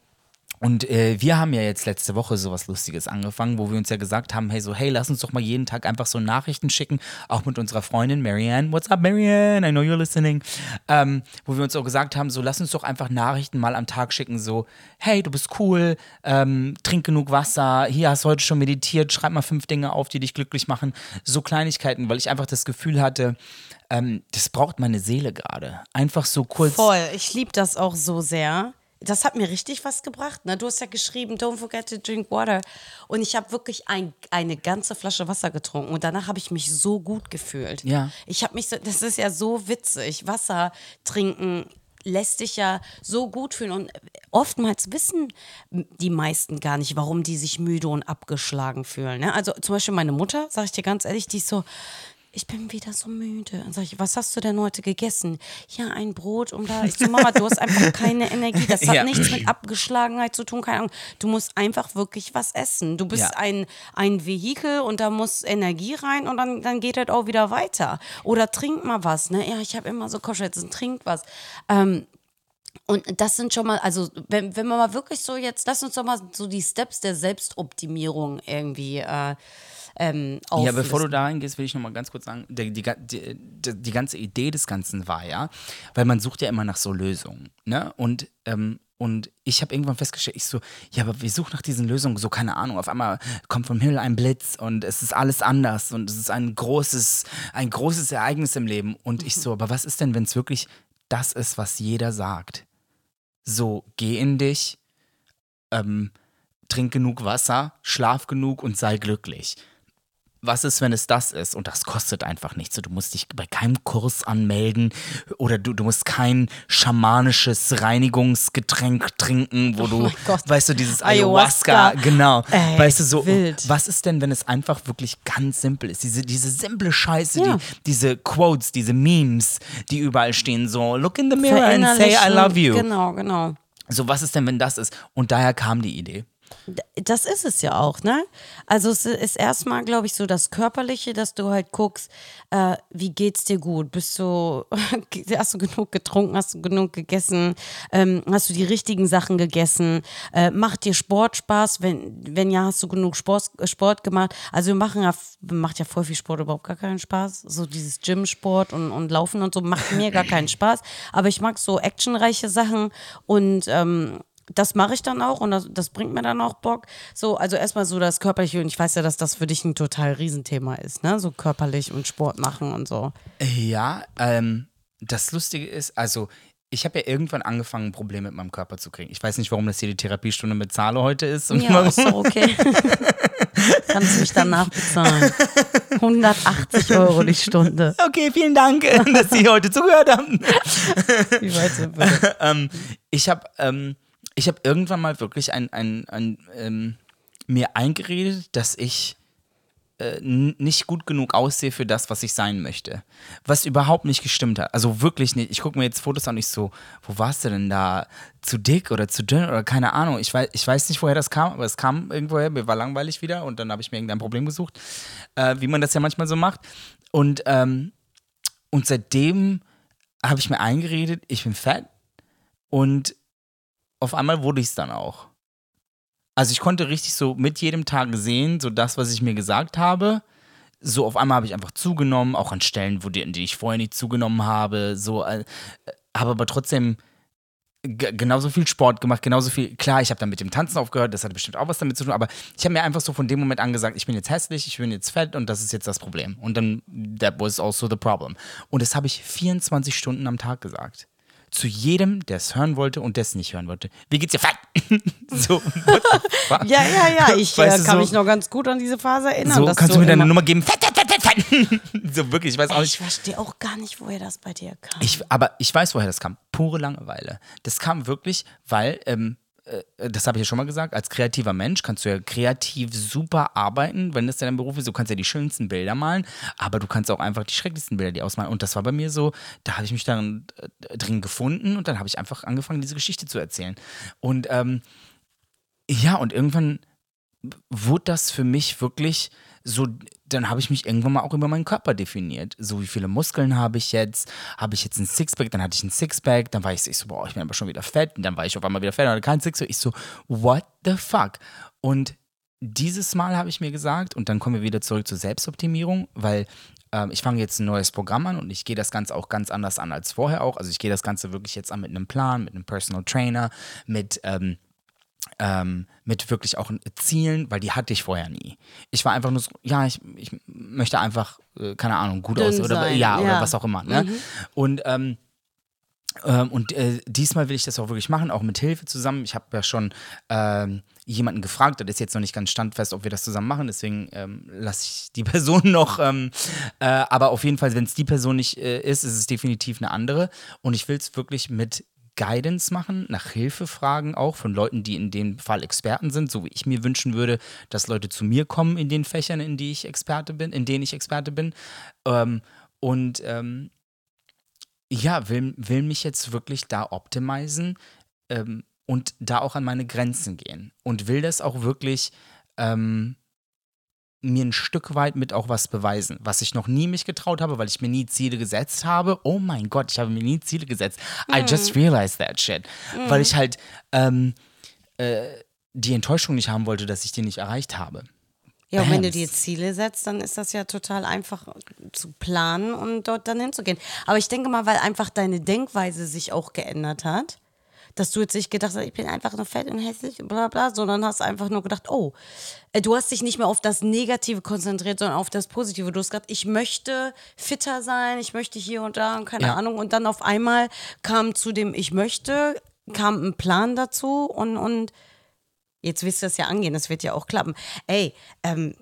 und äh, wir haben ja jetzt letzte Woche sowas Lustiges angefangen, wo wir uns ja gesagt haben, hey, so, hey, lass uns doch mal jeden Tag einfach so Nachrichten schicken, auch mit unserer Freundin Marianne. What's up, Marianne? I know you're listening. Ähm, wo wir uns auch gesagt haben, so, lass uns doch einfach Nachrichten mal am Tag schicken, so, hey, du bist cool, ähm, trink genug Wasser, hier hast du heute schon meditiert, schreib mal fünf Dinge auf, die dich glücklich machen. So Kleinigkeiten, weil ich einfach das Gefühl hatte, ähm, das braucht meine Seele gerade. Einfach so kurz. Voll, ich liebe das auch so sehr das hat mir richtig was gebracht. Ne? Du hast ja geschrieben, don't forget to drink water. Und ich habe wirklich ein, eine ganze Flasche Wasser getrunken und danach habe ich mich so gut gefühlt. Ja. Ich habe mich so, das ist ja so witzig. Wasser trinken lässt dich ja so gut fühlen. Und oftmals wissen die meisten gar nicht, warum die sich müde und abgeschlagen fühlen. Ne? Also zum Beispiel meine Mutter, sage ich dir ganz ehrlich, die ist so, ich bin wieder so müde. Dann sage ich, was hast du denn heute gegessen? Ja, ein Brot und da. Ich so, Mama, du hast einfach [LAUGHS] keine Energie. Das hat ja. nichts mit Abgeschlagenheit zu tun, keine Ahnung. Du musst einfach wirklich was essen. Du bist ja. ein, ein Vehikel und da muss Energie rein und dann, dann geht das auch wieder weiter. Oder trink mal was, ne? Ja, ich habe immer so Kopfschmerzen, trink was. Ähm, und das sind schon mal, also wenn, wenn man mal wirklich so jetzt, lass uns doch mal so die Steps der Selbstoptimierung irgendwie äh, ähm, Ja, bevor du da reingehst, will ich noch mal ganz kurz sagen, die, die, die, die, ganze Idee des Ganzen war ja, weil man sucht ja immer nach so Lösungen, ne? Und, ähm, und ich habe irgendwann festgestellt, ich so, ja, aber wir suchen nach diesen Lösungen, so keine Ahnung, auf einmal kommt vom Himmel ein Blitz und es ist alles anders und es ist ein großes, ein großes Ereignis im Leben. Und ich so, aber was ist denn, wenn es wirklich das ist, was jeder sagt? So, geh in dich, ähm, trink genug Wasser, schlaf genug und sei glücklich was ist, wenn es das ist? Und das kostet einfach nichts. Du musst dich bei keinem Kurs anmelden oder du, du musst kein schamanisches Reinigungsgetränk trinken, wo du, oh weißt du, dieses Ayahuasca, Ayahuasca. genau. Ey, weißt du, so, wild. was ist denn, wenn es einfach wirklich ganz simpel ist? Diese, diese simple Scheiße, ja. die, diese Quotes, diese Memes, die überall stehen, so, look in the mirror and say I love you. Genau, genau. So, was ist denn, wenn das ist? Und daher kam die Idee. Das ist es ja auch, ne? Also es ist erstmal, glaube ich, so das Körperliche, dass du halt guckst, äh, wie geht's dir gut? Bist du, [LAUGHS] hast du genug getrunken, hast du genug gegessen, ähm, hast du die richtigen Sachen gegessen, äh, macht dir Sport Spaß? Wenn, wenn ja, hast du genug Sport, Sport gemacht? Also wir machen ja, macht ja voll viel Sport überhaupt gar keinen Spaß. So dieses Gym-Sport und, und Laufen und so macht mir gar keinen Spaß. Aber ich mag so actionreiche Sachen und ähm, das mache ich dann auch und das, das, bringt mir dann auch Bock. So, also erstmal so das Körperliche und ich weiß ja, dass das für dich ein total Riesenthema ist, ne? So körperlich und Sport machen und so. Ja, ähm, das Lustige ist, also ich habe ja irgendwann angefangen, ein Problem mit meinem Körper zu kriegen. Ich weiß nicht, warum das hier die Therapiestunde mit Zahle heute ist. ja, ist so okay. [LAUGHS] Kannst du mich danach bezahlen. 180 Euro die Stunde. Okay, vielen Dank, [LAUGHS] dass Sie heute zugehört haben. Wie weit sind wir? [LAUGHS] ähm, ich habe ähm, ich habe irgendwann mal wirklich ein, ein, ein ähm, mir eingeredet, dass ich äh, nicht gut genug aussehe für das, was ich sein möchte. Was überhaupt nicht gestimmt hat. Also wirklich nicht. Ich gucke mir jetzt Fotos an ich so, wo warst du denn da? Zu dick oder zu dünn oder keine Ahnung. Ich weiß, ich weiß nicht, woher das kam, aber es kam irgendwoher. Mir war langweilig wieder und dann habe ich mir irgendein Problem gesucht, äh, wie man das ja manchmal so macht. Und, ähm, und seitdem habe ich mir eingeredet, ich bin fett und auf einmal wurde ich es dann auch. Also ich konnte richtig so mit jedem Tag sehen, so das, was ich mir gesagt habe. So auf einmal habe ich einfach zugenommen, auch an Stellen, wo die, die ich vorher nicht zugenommen habe. So, äh, habe aber trotzdem genauso viel Sport gemacht, genauso viel. Klar, ich habe dann mit dem Tanzen aufgehört, das hatte bestimmt auch was damit zu tun, aber ich habe mir einfach so von dem Moment an gesagt, ich bin jetzt hässlich, ich bin jetzt fett und das ist jetzt das Problem. Und dann, that was also the problem. Und das habe ich 24 Stunden am Tag gesagt zu jedem, der es hören wollte und der es nicht hören wollte. Wie geht's dir? Fein! [LAUGHS] so, ja, ja, ja. Ich äh, kann so, mich noch ganz gut an diese Phase erinnern. So, kannst du mir deine Nummer geben? Fett, fett, fett, fett. so wirklich, ich weiß auch nicht. Ich verstehe auch gar nicht, woher das bei dir kam. Ich, aber ich weiß, woher das kam. Pure Langeweile. Das kam wirklich, weil ähm, äh, das habe ich ja schon mal gesagt, als kreativer Mensch kannst du ja kreativ super arbeiten, wenn das dein Beruf ist. Du kannst ja die schönsten Bilder malen, aber du kannst auch einfach die schrecklichsten Bilder die ausmalen. Und das war bei mir so, da habe ich mich dann äh, drin gefunden und dann habe ich einfach angefangen, diese Geschichte zu erzählen. Und ähm, ja, und irgendwann wurde das für mich wirklich so, dann habe ich mich irgendwann mal auch über meinen Körper definiert. So, wie viele Muskeln habe ich jetzt? Habe ich jetzt ein Sixpack? Dann hatte ich ein Sixpack. Dann war ich, ich so, boah, ich bin aber schon wieder fett. Und dann war ich auf einmal wieder fett und hatte kein Sixpack. Ich so, what the fuck? Und dieses Mal habe ich mir gesagt, und dann kommen wir wieder zurück zur Selbstoptimierung, weil ähm, ich fange jetzt ein neues Programm an und ich gehe das Ganze auch ganz anders an als vorher auch. Also ich gehe das Ganze wirklich jetzt an mit einem Plan, mit einem Personal Trainer, mit ähm, ähm, mit wirklich auch Zielen, weil die hatte ich vorher nie. Ich war einfach nur so, ja, ich, ich möchte einfach, äh, keine Ahnung, gut Dünn aussehen oder, ja, ja, oder was auch immer. Ne? Mhm. Und ähm, ähm, und äh, diesmal will ich das auch wirklich machen, auch mit Hilfe zusammen. Ich habe ja schon ähm, jemanden gefragt, das ist jetzt noch nicht ganz standfest, ob wir das zusammen machen, deswegen ähm, lasse ich die [LAUGHS] Person noch. Ähm, äh, aber auf jeden Fall, wenn es die Person nicht äh, ist, ist es definitiv eine andere. Und ich will es wirklich mit Guidance machen, nach Hilfe fragen auch von Leuten, die in dem Fall Experten sind, so wie ich mir wünschen würde, dass Leute zu mir kommen in den Fächern, in die ich Experte bin, in denen ich Experte bin. Ähm, und ähm, ja, will, will mich jetzt wirklich da optimisen ähm, und da auch an meine Grenzen gehen. Und will das auch wirklich ähm, mir ein Stück weit mit auch was beweisen, was ich noch nie mich getraut habe, weil ich mir nie Ziele gesetzt habe. Oh mein Gott, ich habe mir nie Ziele gesetzt. Mm. I just realized that shit. Mm. Weil ich halt ähm, äh, die Enttäuschung nicht haben wollte, dass ich die nicht erreicht habe. Ja, und wenn du dir Ziele setzt, dann ist das ja total einfach zu planen und dort dann hinzugehen. Aber ich denke mal, weil einfach deine Denkweise sich auch geändert hat, dass du jetzt nicht gedacht hast, ich bin einfach nur fett und hässlich, bla bla, sondern hast einfach nur gedacht, oh, äh, du hast dich nicht mehr auf das Negative konzentriert, sondern auf das Positive. Du hast gesagt, ich möchte fitter sein, ich möchte hier und da und keine ja. Ahnung. Und dann auf einmal kam zu dem Ich möchte, kam ein Plan dazu und, und jetzt willst du das ja angehen, das wird ja auch klappen. Ey, ähm,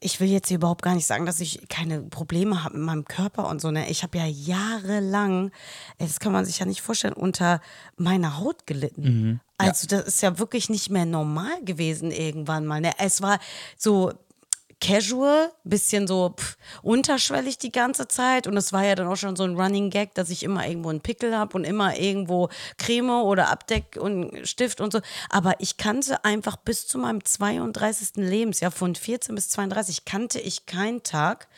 ich will jetzt hier überhaupt gar nicht sagen, dass ich keine Probleme habe mit meinem Körper und so. Ne? Ich habe ja jahrelang, das kann man sich ja nicht vorstellen, unter meiner Haut gelitten. Mhm. Also das ist ja wirklich nicht mehr normal gewesen irgendwann mal. Ne? Es war so, casual, bisschen so pff, unterschwellig die ganze Zeit. Und es war ja dann auch schon so ein Running Gag, dass ich immer irgendwo einen Pickel habe und immer irgendwo Creme oder Abdeck und Stift und so. Aber ich kannte einfach bis zu meinem 32. Lebensjahr, von 14 bis 32, kannte ich keinen Tag,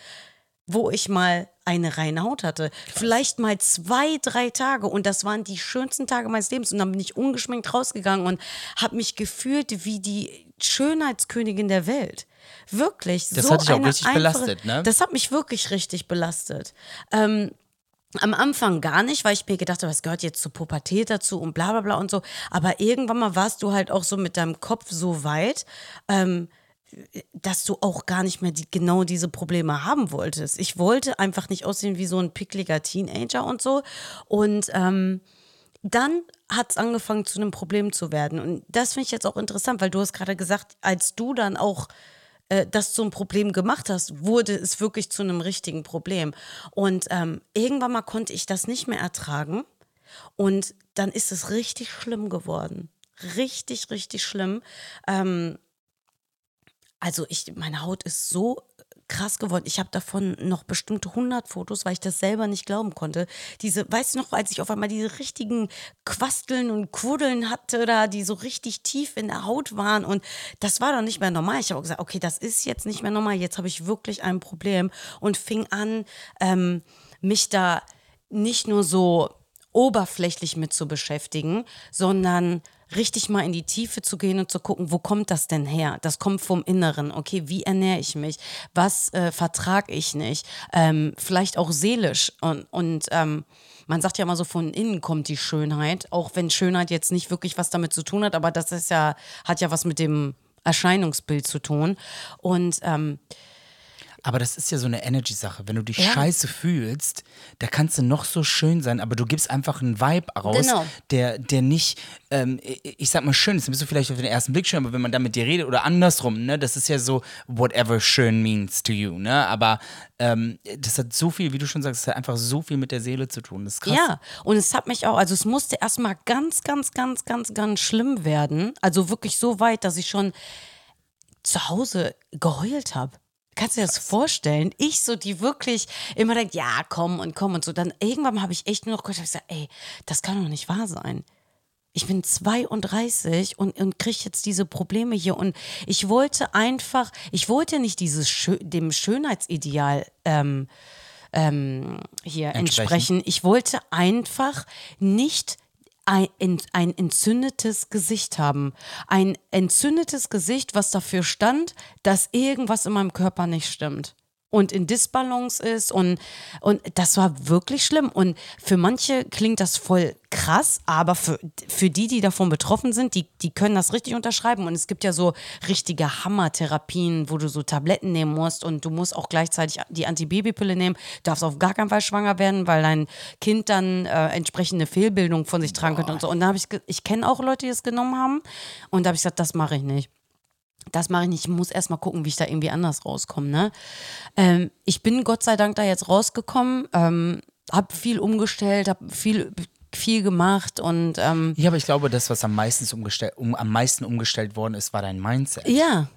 wo ich mal eine reine Haut hatte. Vielleicht mal zwei, drei Tage und das waren die schönsten Tage meines Lebens und dann bin ich ungeschminkt rausgegangen und habe mich gefühlt wie die Schönheitskönigin der Welt. Wirklich. Das so hat dich auch richtig einfache- belastet, ne? Das hat mich wirklich richtig belastet. Ähm, am Anfang gar nicht, weil ich mir gedacht habe, es gehört jetzt zur Pubertät dazu und bla bla bla und so. Aber irgendwann mal warst du halt auch so mit deinem Kopf so weit, ähm, dass du auch gar nicht mehr die, genau diese Probleme haben wolltest. Ich wollte einfach nicht aussehen wie so ein pickliger Teenager und so. Und ähm, dann hat es angefangen zu einem Problem zu werden. Und das finde ich jetzt auch interessant, weil du hast gerade gesagt, als du dann auch äh, das zum Problem gemacht hast, wurde es wirklich zu einem richtigen Problem. Und ähm, irgendwann mal konnte ich das nicht mehr ertragen. Und dann ist es richtig schlimm geworden. Richtig, richtig schlimm. Ähm, also ich, meine Haut ist so krass geworden. Ich habe davon noch bestimmt 100 Fotos, weil ich das selber nicht glauben konnte. Diese, weißt du noch, als ich auf einmal diese richtigen Quasteln und Quuddeln hatte, da die so richtig tief in der Haut waren und das war dann nicht mehr normal. Ich habe gesagt, okay, das ist jetzt nicht mehr normal. Jetzt habe ich wirklich ein Problem und fing an, ähm, mich da nicht nur so oberflächlich mit zu beschäftigen, sondern richtig mal in die Tiefe zu gehen und zu gucken, wo kommt das denn her? Das kommt vom Inneren. Okay, wie ernähre ich mich? Was äh, vertrage ich nicht? Ähm, vielleicht auch seelisch. Und, und ähm, man sagt ja immer so, von innen kommt die Schönheit, auch wenn Schönheit jetzt nicht wirklich was damit zu tun hat, aber das ist ja, hat ja was mit dem Erscheinungsbild zu tun. Und ähm, Aber das ist ja so eine Energy-Sache. Wenn du dich Ja. scheiße fühlst, da kannst du noch so schön sein, aber du gibst einfach einen Vibe raus, Genau. der, der nicht, ähm, ich sag mal schön ist, dann bist du vielleicht auf den ersten Blick schön, aber wenn man da mit dir redet oder andersrum, ne, das ist ja so, whatever schön means to you, ne, aber ähm, das hat so viel, wie du schon sagst, das hat einfach so viel mit der Seele zu tun. Das ist krass. Ja, und es hat mich auch, also es musste erstmal ganz, ganz, ganz, ganz, ganz schlimm werden. Also wirklich so weit, dass ich schon zu Hause geheult habe. Kannst du dir das vorstellen? Ich so, die wirklich immer denkt, ja, komm und komm und so. Dann irgendwann habe ich echt nur noch ich gesagt, ey, das kann doch nicht wahr sein. Ich bin 32 und, und kriege jetzt diese Probleme hier. Und ich wollte einfach, ich wollte nicht dieses Schö dem Schönheitsideal ähm, ähm, hier Entsprechen. entsprechen. Ich wollte einfach nicht ein, ein, entzündetes Gesicht haben. Ein entzündetes Gesicht, was dafür stand, dass irgendwas in meinem Körper nicht stimmt. Und in Disbalance ist und, und das war wirklich schlimm. Und für manche klingt das voll krass, aber für, für die, die davon betroffen sind, die, die können das richtig unterschreiben. Und es gibt ja so richtige Hammertherapien, wo du so Tabletten nehmen musst und du musst auch gleichzeitig die Antibabypille nehmen. Du darfst auf gar keinen Fall schwanger werden, weil dein Kind dann äh, entsprechende Fehlbildung von sich tragen könnte und so. Und da habe ich, ich kenne auch Leute, die es genommen haben. Und da habe ich gesagt, das mache ich nicht. Das mache ich nicht. Ich muss erst mal gucken, wie ich da irgendwie anders rauskomme. Ne? Ähm, ich bin Gott sei Dank da jetzt rausgekommen, ähm, habe viel umgestellt, habe viel, viel gemacht und ähm, Ja, aber ich glaube, das, was am meisten umgestellt, um, am meisten umgestellt worden ist, war dein Mindset. ja,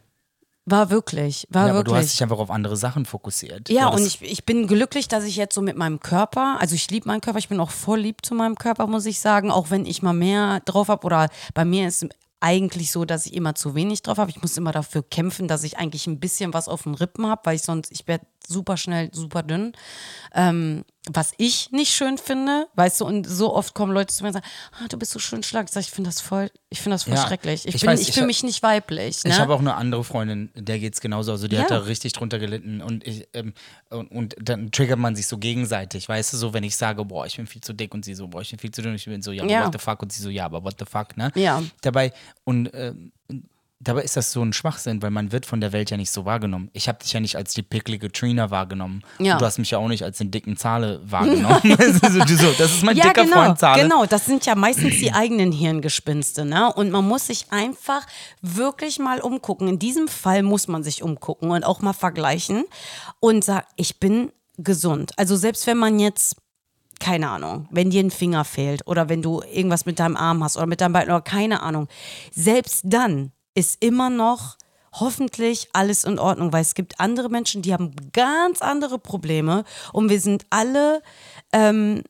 war wirklich, war Ja, aber wirklich. du hast dich einfach auf andere Sachen fokussiert. Ja, und ich, ich bin glücklich, dass ich jetzt so mit meinem Körper, also ich liebe meinen Körper, ich bin auch voll lieb zu meinem Körper, muss ich sagen, auch wenn ich mal mehr drauf habe oder bei mir ist eigentlich so, dass ich immer zu wenig drauf habe. Ich muss immer dafür kämpfen, dass ich eigentlich ein bisschen was auf den Rippen habe, weil ich sonst, ich werde super schnell super dünn. Ähm, was ich nicht schön finde, weißt du, und so oft kommen Leute zu mir und sagen, ah, du bist so schön schlank. Ich sage, ich finde das voll, ich finde das voll Ja, schrecklich. Ich, ich bin, weiß, ich ich fühle mich nicht weiblich. Ne? Ich habe auch eine andere Freundin, der geht es genauso. Also die hat Ja. da richtig drunter gelitten und ich, ähm, und, und dann triggert man sich so gegenseitig, weißt du, so wenn ich sage, boah, ich bin viel zu dick und sie so, boah, ich bin viel zu dünn, ich bin so, ja, aber Ja. what the fuck und sie so, ja, aber what the fuck, ne? Ja. Dabei und ähm, dabei ist das so ein Schwachsinn, weil man wird von der Welt ja nicht so wahrgenommen. Ich habe dich ja nicht als die picklige Trina wahrgenommen. Ja. Und du hast mich ja auch nicht als den dicken Zahle wahrgenommen. [LAUGHS] so, das ist mein ja, dicker genau, Freund Zahle. Genau, das sind ja meistens die eigenen Hirngespinste, ne? Und man muss sich einfach wirklich mal umgucken. In diesem Fall muss man sich umgucken und auch mal vergleichen und sagen, ich bin gesund. Also selbst wenn man jetzt keine Ahnung, wenn dir ein Finger fehlt oder wenn du irgendwas mit deinem Arm hast oder mit deinem Bein oder keine Ahnung, selbst dann ist immer noch hoffentlich alles in Ordnung, weil es gibt andere Menschen, die haben ganz andere Probleme und wir sind alle ähm,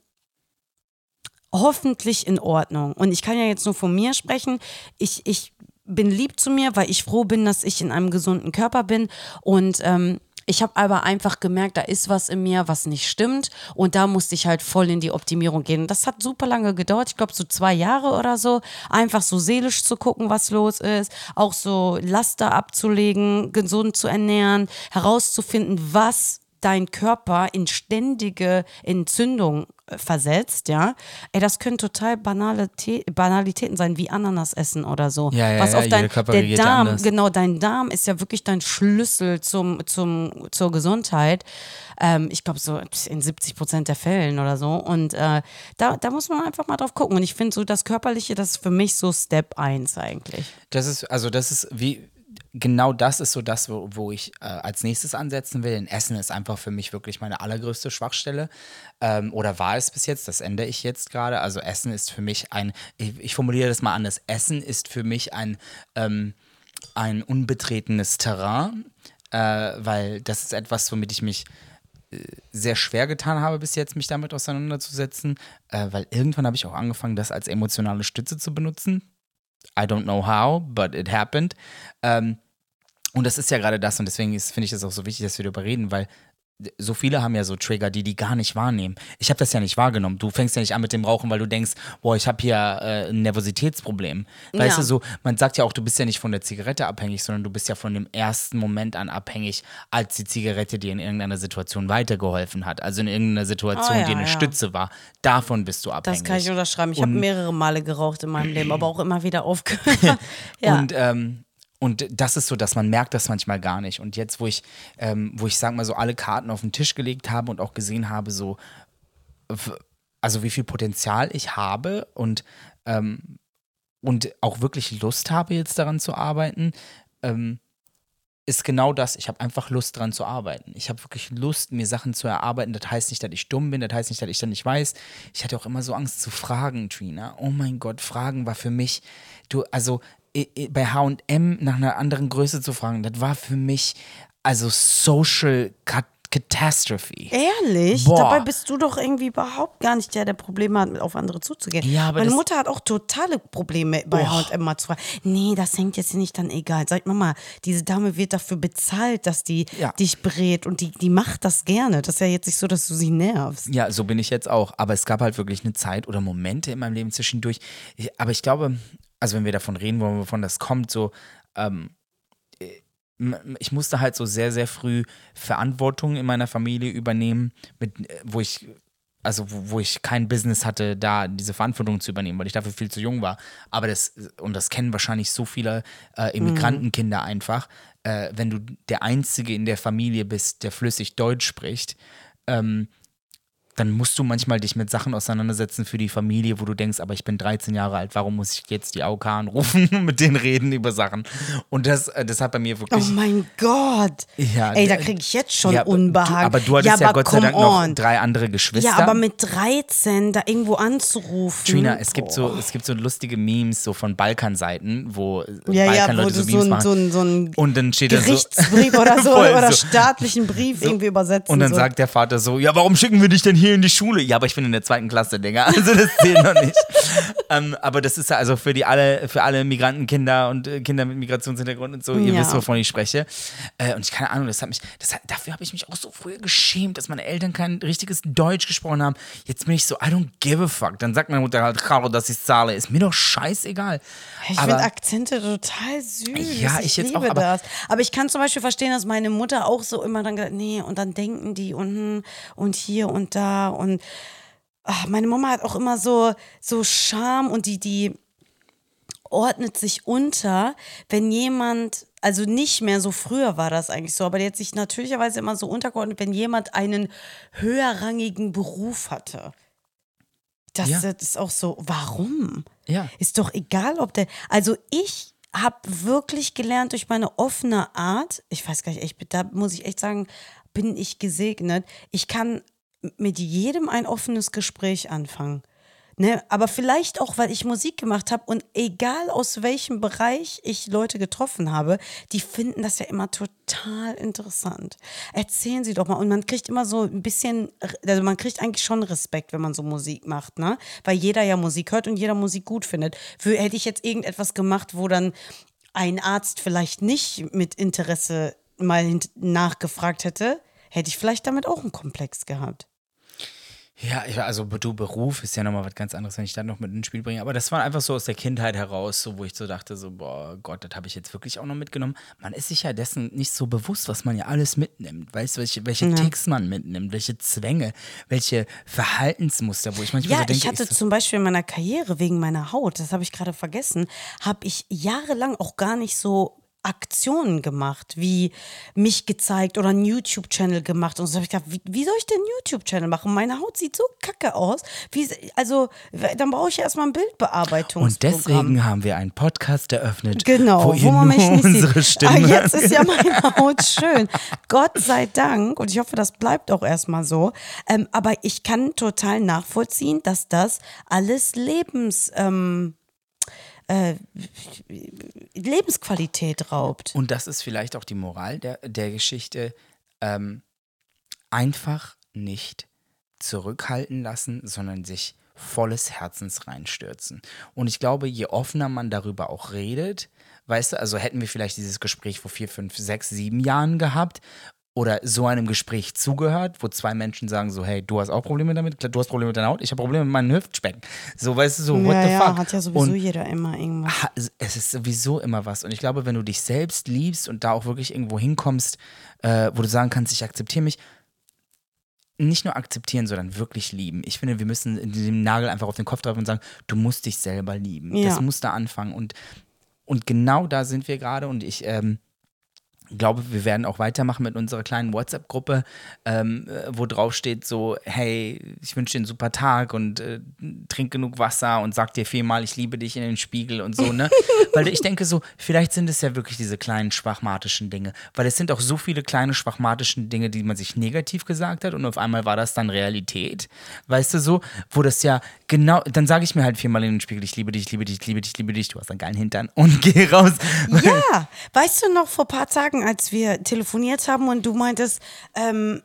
hoffentlich in Ordnung. Und ich kann ja jetzt nur von mir sprechen. Ich, ich bin lieb zu mir, weil ich froh bin, dass ich in einem gesunden Körper bin und ähm, ich habe aber einfach gemerkt, da ist was in mir, was nicht stimmt. Und da musste ich halt voll in die Optimierung gehen. Das hat super lange gedauert. Ich glaube, so zwei Jahre oder so. Einfach so seelisch zu gucken, was los ist. Auch so Laster abzulegen, gesund zu ernähren, herauszufinden, was dein Körper in ständige Entzündung äh, versetzt, ja. Ey, das können total banale Banalitäten sein, wie Ananas essen oder so. Ja, ja, Was ja, auf dein, der Darm, anders. genau, dein Darm ist ja wirklich dein Schlüssel zum, zum, zur Gesundheit. Ähm, ich glaube, so in 70 Prozent der Fällen oder so. Und äh, da, da muss man einfach mal drauf gucken. Und ich finde so, das Körperliche, das ist für mich so Step 1 eigentlich. Das ist, also das ist wie, genau das ist so das, wo, wo ich äh, als nächstes ansetzen will. Denn Essen ist einfach für mich wirklich meine allergrößte Schwachstelle. Ähm, oder war es bis jetzt, das ändere ich jetzt gerade. Also Essen ist für mich ein, ich, ich formuliere das mal anders, Essen ist für mich ein, ähm, ein unbetretenes Terrain, äh, weil das ist etwas, womit ich mich äh, sehr schwer getan habe bis jetzt, mich damit auseinanderzusetzen, äh, weil irgendwann habe ich auch angefangen, das als emotionale Stütze zu benutzen. I don't know how, but it happened. Ähm, und das ist ja gerade das und deswegen finde ich es auch so wichtig, dass wir darüber reden, weil so viele haben ja so Trigger, die die gar nicht wahrnehmen. Ich habe das ja nicht wahrgenommen. Du fängst ja nicht an mit dem Rauchen, weil du denkst, boah, ich habe hier äh, ein Nervositätsproblem. Weißt Ja. du so, man sagt ja auch, du bist ja nicht von der Zigarette abhängig, sondern du bist ja von dem ersten Moment an abhängig, als die Zigarette dir in irgendeiner Situation weitergeholfen hat. Also in irgendeiner Situation, Oh ja, die eine ja. Stütze war. Davon bist du abhängig. Das kann ich unterschreiben. Ich habe mehrere Male geraucht in meinem Leben, aber auch immer wieder aufgehört. [LAUGHS] [LAUGHS] Und, ähm, und das ist so, dass man merkt das manchmal gar nicht. Und jetzt, wo ich, ähm, wo ich sag mal so alle Karten auf den Tisch gelegt habe und auch gesehen habe, so, also wie viel Potenzial ich habe und, ähm, und auch wirklich Lust habe, jetzt daran zu arbeiten, ähm, ist genau das. Ich habe einfach Lust daran zu arbeiten. Ich habe wirklich Lust, mir Sachen zu erarbeiten. Das heißt nicht, dass ich dumm bin, das heißt nicht, dass ich dann nicht weiß. Ich hatte auch immer so Angst zu fragen, Trina. Oh mein Gott, Fragen war für mich, du, also bei HM nach einer anderen Größe zu fragen, das war für mich also Social Cat Catastrophe. Ehrlich? Boah. Dabei bist du doch irgendwie überhaupt gar nicht der, der Probleme hat, auf andere zuzugehen. Ja, aber Meine Mutter hat auch totale Probleme bei H&M mal zu fragen. Nee, das hängt jetzt nicht dann egal. Sag Mama, diese Dame wird dafür bezahlt, dass die Ja. dich berät und die, die macht das gerne. Das ist ja jetzt nicht so, dass du sie nervst. Ja, so bin ich jetzt auch. Aber es gab halt wirklich eine Zeit oder Momente in meinem Leben zwischendurch. Ich, aber ich glaube, also wenn wir davon reden wollen, wovon das kommt, so, ähm, m- ich musste halt so sehr, sehr früh Verantwortung in meiner Familie übernehmen, mit, äh, wo ich, also wo, wo ich kein Business hatte, da diese Verantwortung zu übernehmen, weil ich dafür viel zu jung war. Aber das, und das kennen wahrscheinlich so viele äh, Immigrantenkinder einfach, äh, wenn du der Einzige in der Familie bist, der flüssig Deutsch spricht, ähm, dann musst du manchmal dich mit Sachen auseinandersetzen für die Familie, wo du denkst, aber ich bin 13 Jahre alt, warum muss ich jetzt die AOK anrufen [LAUGHS] und mit denen reden über Sachen? Und das, äh, das hat bei mir Oh wirklich. mein Gott. Ja, Ey, da kriege ich jetzt schon ja, Unbehagen. Du, aber du hattest ja, ja, Gott sei Dank noch on. drei andere Geschwister. Ja, aber mit 13 da irgendwo anzurufen. Trina, es gibt so, es gibt so lustige Memes so von Balkanseiten, wo äh, ja, ja, wo Balkanleute so so, Memes ein, machen. so, ein, so ein und dann steht da so Gerichtsbrief [LAUGHS] oder so oder so. staatlichen Brief irgendwie übersetzen. Und dann so. sagt der Vater so, ja, warum schicken wir dich denn hier in die Schule? Ja, aber ich bin in der zweiten Klasse, Digga. Also das zählt noch nicht. [LAUGHS] ähm, aber das ist ja also für die alle, für alle Migrantenkinder und äh, Kinder mit Migrationshintergrund und so, ihr Ja. wisst, wovon ich spreche. Äh, und ich keine Ahnung, das hat mich, das hat, dafür habe ich mich auch so früher geschämt, dass meine Eltern kein richtiges Deutsch gesprochen haben. Jetzt bin ich so, I don't give a fuck. Dann sagt meine Mutter halt, Caro, dass ich zahle. Ist mir doch scheißegal. Ich finde Akzente total süß. Ja, ich, ich jetzt liebe auch, aber- das. Aber ich kann zum Beispiel verstehen, dass meine Mutter auch so immer dann gesagt, nee, und dann denken die und, und hier und da und ach, meine Mama hat auch immer so, so Scham und die, die ordnet sich unter, wenn jemand, also nicht mehr so früher war das eigentlich so, aber die hat sich natürlicherweise immer so untergeordnet, wenn jemand einen höherrangigen Beruf hatte. Das Ja. ist auch so, warum? Ja. Ist doch egal, ob der. Also ich habe wirklich gelernt durch meine offene Art, ich weiß gar nicht, ich, da muss ich echt sagen, bin ich gesegnet. Ich kann mit jedem ein offenes Gespräch anfangen. Ne? Aber vielleicht auch, weil ich Musik gemacht habe und egal aus welchem Bereich ich Leute getroffen habe, die finden das ja immer total interessant. Erzählen Sie doch mal. Und man kriegt immer so ein bisschen, also man kriegt eigentlich schon Respekt, wenn man so Musik macht, ne? Weil jeder ja Musik hört und jeder Musik gut findet. Für, hätte ich jetzt irgendetwas gemacht, wo dann ein Arzt vielleicht nicht mit Interesse mal nachgefragt hätte, hätte ich vielleicht damit auch einen Komplex gehabt. Ja, ich, also du Beruf ist ja nochmal was ganz anderes, wenn ich da noch mit ins Spiel bringe. Aber das war einfach so aus der Kindheit heraus, so wo ich so dachte, so, boah Gott, das habe ich jetzt wirklich auch noch mitgenommen. Man ist sich ja dessen nicht so bewusst, was man ja alles mitnimmt. Weißt du, welche, welche ja. Ticks man mitnimmt, welche Zwänge, welche Verhaltensmuster, wo ich manchmal ja, so denke. Ich hatte ich so zum Beispiel in meiner Karriere wegen meiner Haut, das habe ich gerade vergessen, habe ich jahrelang auch gar nicht so Aktionen gemacht, wie mich gezeigt oder einen YouTube-Channel gemacht. Und so habe ich gedacht, wie, wie soll ich denn YouTube-Channel machen? Meine Haut sieht so kacke aus. Wie, also, dann brauche ich ja erstmal ein Bildbearbeitung. Und deswegen haben wir einen Podcast eröffnet, genau, wo, wo man mich nicht unsere sieht. Stimme. Ah, jetzt ist ja [LAUGHS] meine Haut schön. Gott sei Dank. Und ich hoffe, das bleibt auch erstmal so. Ähm, aber ich kann total nachvollziehen, dass das alles Lebens... Ähm, äh, Lebensqualität raubt. Und das ist vielleicht auch die Moral der, der Geschichte. Ähm, einfach nicht zurückhalten lassen, sondern sich volles Herzens reinstürzen. Und ich glaube, je offener man darüber auch redet, weißt du, also hätten wir vielleicht dieses Gespräch vor vier, fünf, sechs, sieben Jahren gehabt oder so einem Gespräch zugehört, wo zwei Menschen sagen so, hey, du hast auch Probleme damit, du hast Probleme mit deiner Haut, ich habe Probleme mit meinem Hüftspecken. So, weißt du, so, what ja, the fuck? Ja, hat ja sowieso und jeder immer irgendwas. Es ist sowieso immer was. Und ich glaube, wenn du dich selbst liebst und da auch wirklich irgendwo hinkommst, äh, wo du sagen kannst, ich akzeptiere mich, nicht nur akzeptieren, sondern wirklich lieben. Ich finde, wir müssen den Nagel einfach auf den Kopf treffen und sagen, du musst dich selber lieben. Ja. Das muss da anfangen. Und, und genau da sind wir gerade. Und ich, ähm, glaube, wir werden auch weitermachen mit unserer kleinen WhatsApp-Gruppe, ähm, äh, wo drauf steht so, hey, ich wünsche dir einen super Tag und äh, trink genug Wasser und sag dir viermal, ich liebe dich in den Spiegel und so, ne? [LAUGHS] weil ich denke so, vielleicht sind es ja wirklich diese kleinen schwachmatischen Dinge, weil es sind auch so viele kleine schwachmatischen Dinge, die man sich negativ gesagt hat und auf einmal war das dann Realität, weißt du so, wo das ja genau, dann sage ich mir halt viermal in den Spiegel, ich liebe dich, ich liebe dich, ich liebe dich, ich liebe dich, du hast einen geilen Hintern und [LAUGHS] geh raus. Ja, weißt du noch, vor ein paar Tagen, als wir telefoniert haben und du meintest, ähm,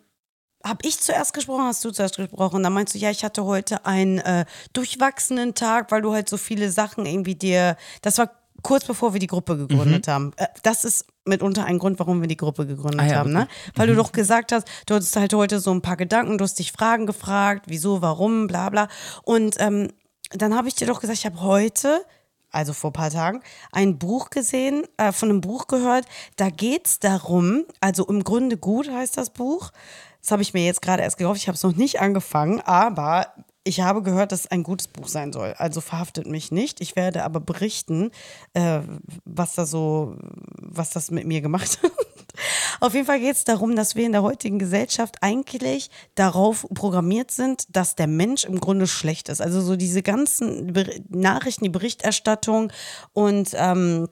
habe ich zuerst gesprochen, hast du zuerst gesprochen? Da meinst du, ja, ich hatte heute einen äh, durchwachsenen Tag, weil du halt so viele Sachen irgendwie dir, das war kurz bevor wir die Gruppe gegründet mhm. haben. Äh, das ist mitunter ein Grund, warum wir die Gruppe gegründet ah, ja, haben, ne? Weil mhm. du doch gesagt hast, du hattest halt heute so ein paar Gedanken, du hast dich Fragen gefragt, wieso, warum, bla bla. Und ähm, dann habe ich dir doch gesagt, ich habe heute, also vor ein paar Tagen, ein Buch gesehen, äh, von einem Buch gehört. Da geht es darum, also im Grunde gut heißt das Buch. Das habe ich mir jetzt gerade erst gekauft. Ich habe es noch nicht angefangen, aber ich habe gehört, dass es ein gutes Buch sein soll. Also verhaftet mich nicht. Ich werde aber berichten, äh, was da so, was das mit mir gemacht [LAUGHS] hat. Auf jeden Fall geht es darum, dass wir in der heutigen Gesellschaft eigentlich darauf programmiert sind, dass der Mensch im Grunde schlecht ist. Also so diese ganzen Nachrichten, die Berichterstattung und ähm,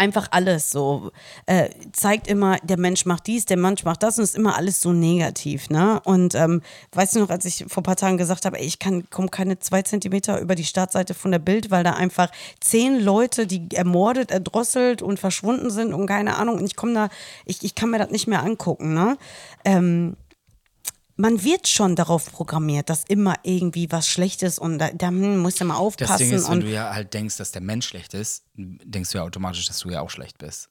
einfach alles so. Äh, zeigt immer, der Mensch macht dies, der Mensch macht das und ist immer alles so negativ, ne? Und ähm, weißt du noch, als ich vor ein paar Tagen gesagt habe, ey, ich kann komme keine zwei Zentimeter über die Startseite von der Bild, weil da einfach zehn Leute, die ermordet, erdrosselt und verschwunden sind und keine Ahnung. Und ich komme da, ich, ich kann mir das nicht mehr angucken, ne? Ähm, man wird schon darauf programmiert, dass immer irgendwie was schlecht ist und da, da hm, musst du mal aufpassen. Das Ding ist, wenn du ja halt denkst, dass der Mensch schlecht ist, denkst du ja automatisch, dass du ja auch schlecht bist.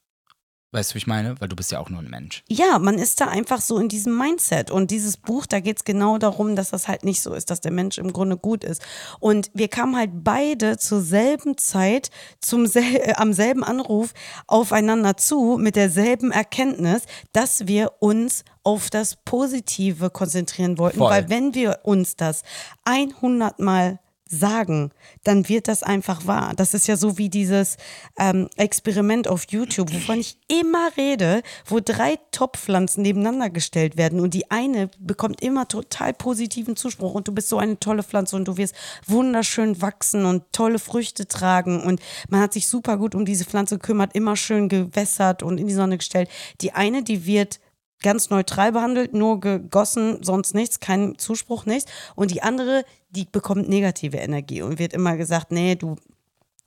Weißt du, wie ich meine? Weil du bist ja auch nur ein Mensch. Ja, man ist da einfach so in diesem Mindset. Und dieses Buch, da geht es genau darum, dass das halt nicht so ist, dass der Mensch im Grunde gut ist. Und wir kamen halt beide zur selben Zeit, zum sel äh, am selben Anruf aufeinander zu, mit derselben Erkenntnis, dass wir uns auf das Positive konzentrieren wollten. Voll. Weil wenn wir uns das 100 Mal sagen, dann wird das einfach wahr. Das ist ja so wie dieses ähm, Experiment auf YouTube, wovon ich immer rede, wo drei Topfpflanzen nebeneinander gestellt werden und die eine bekommt immer total positiven Zuspruch und du bist so eine tolle Pflanze und du wirst wunderschön wachsen und tolle Früchte tragen und man hat sich super gut um diese Pflanze gekümmert, immer schön gewässert und in die Sonne gestellt. Die eine, die wird ganz neutral behandelt, nur gegossen, sonst nichts, kein Zuspruch, nichts. Und die andere, die bekommt negative Energie und wird immer gesagt, nee, du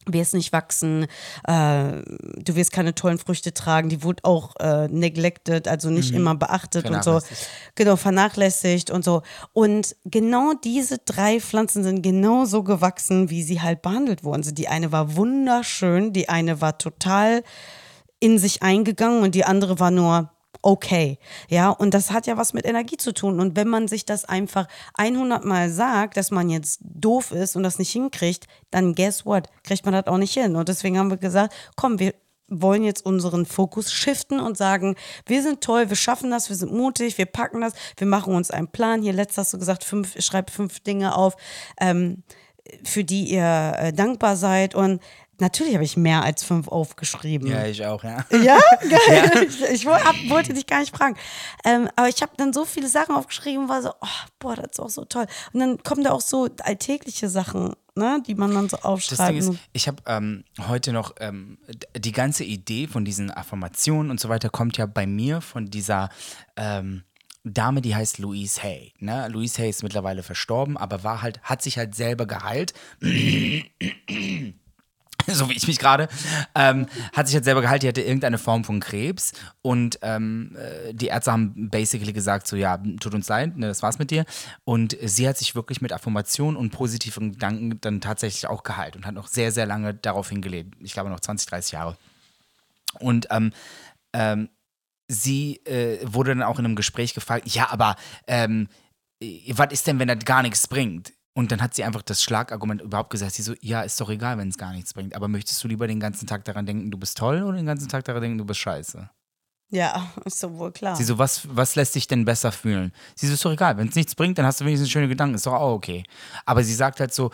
wirst nicht wachsen, äh, du wirst keine tollen Früchte tragen, die wurde auch äh, neglected, also nicht Mhm. immer beachtet und so. Genau, vernachlässigt und so. Und genau diese drei Pflanzen sind genauso gewachsen, wie sie halt behandelt wurden. Also die eine war wunderschön, die eine war total in sich eingegangen und die andere war nur okay. Ja, und das hat ja was mit Energie zu tun. Und wenn man sich das einfach 100 Mal sagt, dass man jetzt doof ist und das nicht hinkriegt, dann guess what? Kriegt man das auch nicht hin. Und deswegen haben wir gesagt, komm, wir wollen jetzt unseren Fokus shiften und sagen, wir sind toll, wir schaffen das, wir sind mutig, wir packen das, wir machen uns einen Plan. Hier letztes hast du gesagt, fünf, schreibt fünf Dinge auf, ähm, für die ihr äh, dankbar seid. Und natürlich habe ich mehr als fünf aufgeschrieben. Ja, ich auch, ja. Ja, [LAUGHS] geil. Ich, ich woll- hab, wollte dich gar nicht fragen. Ähm, aber ich habe dann so viele Sachen aufgeschrieben, war so, oh, boah, das ist auch so toll. Und dann kommen da auch so alltägliche Sachen, ne, die man dann so Das aufschreibt. Ding ist, ich habe ähm, heute noch ähm, die ganze Idee von diesen Affirmationen und so weiter kommt ja bei mir von dieser ähm, Dame, die heißt Louise Hay. Ne? Louise Hay ist mittlerweile verstorben, aber war halt, hat sich halt selber geheilt. [LAUGHS] so wie ich mich gerade, ähm, hat sich halt selber geheilt, die hatte irgendeine Form von Krebs und ähm, äh, die Ärzte haben basically gesagt, so ja, tut uns leid, ne, das war's mit dir. Und sie hat sich wirklich mit Affirmationen und positiven Gedanken dann tatsächlich auch geheilt und hat noch sehr, sehr lange daraufhin gelebt, ich glaube noch 20, 30 Jahre. Und ähm, ähm, sie äh, wurde dann auch in einem Gespräch gefragt, ja, aber ähm, äh, was ist denn, wenn das gar nichts bringt? Und dann hat sie einfach das Schlagargument überhaupt gesagt. Sie so, ja, ist doch egal, wenn es gar nichts bringt. Aber möchtest du lieber den ganzen Tag daran denken, du bist toll oder den ganzen Tag daran denken, du bist scheiße? ja, [LAUGHS] ist so wohl klar. Sie so, was, was lässt dich denn besser fühlen? Sie so, ist doch egal, wenn es nichts bringt, dann hast du wenigstens schöne Gedanken, ist doch auch okay. Aber sie sagt halt so,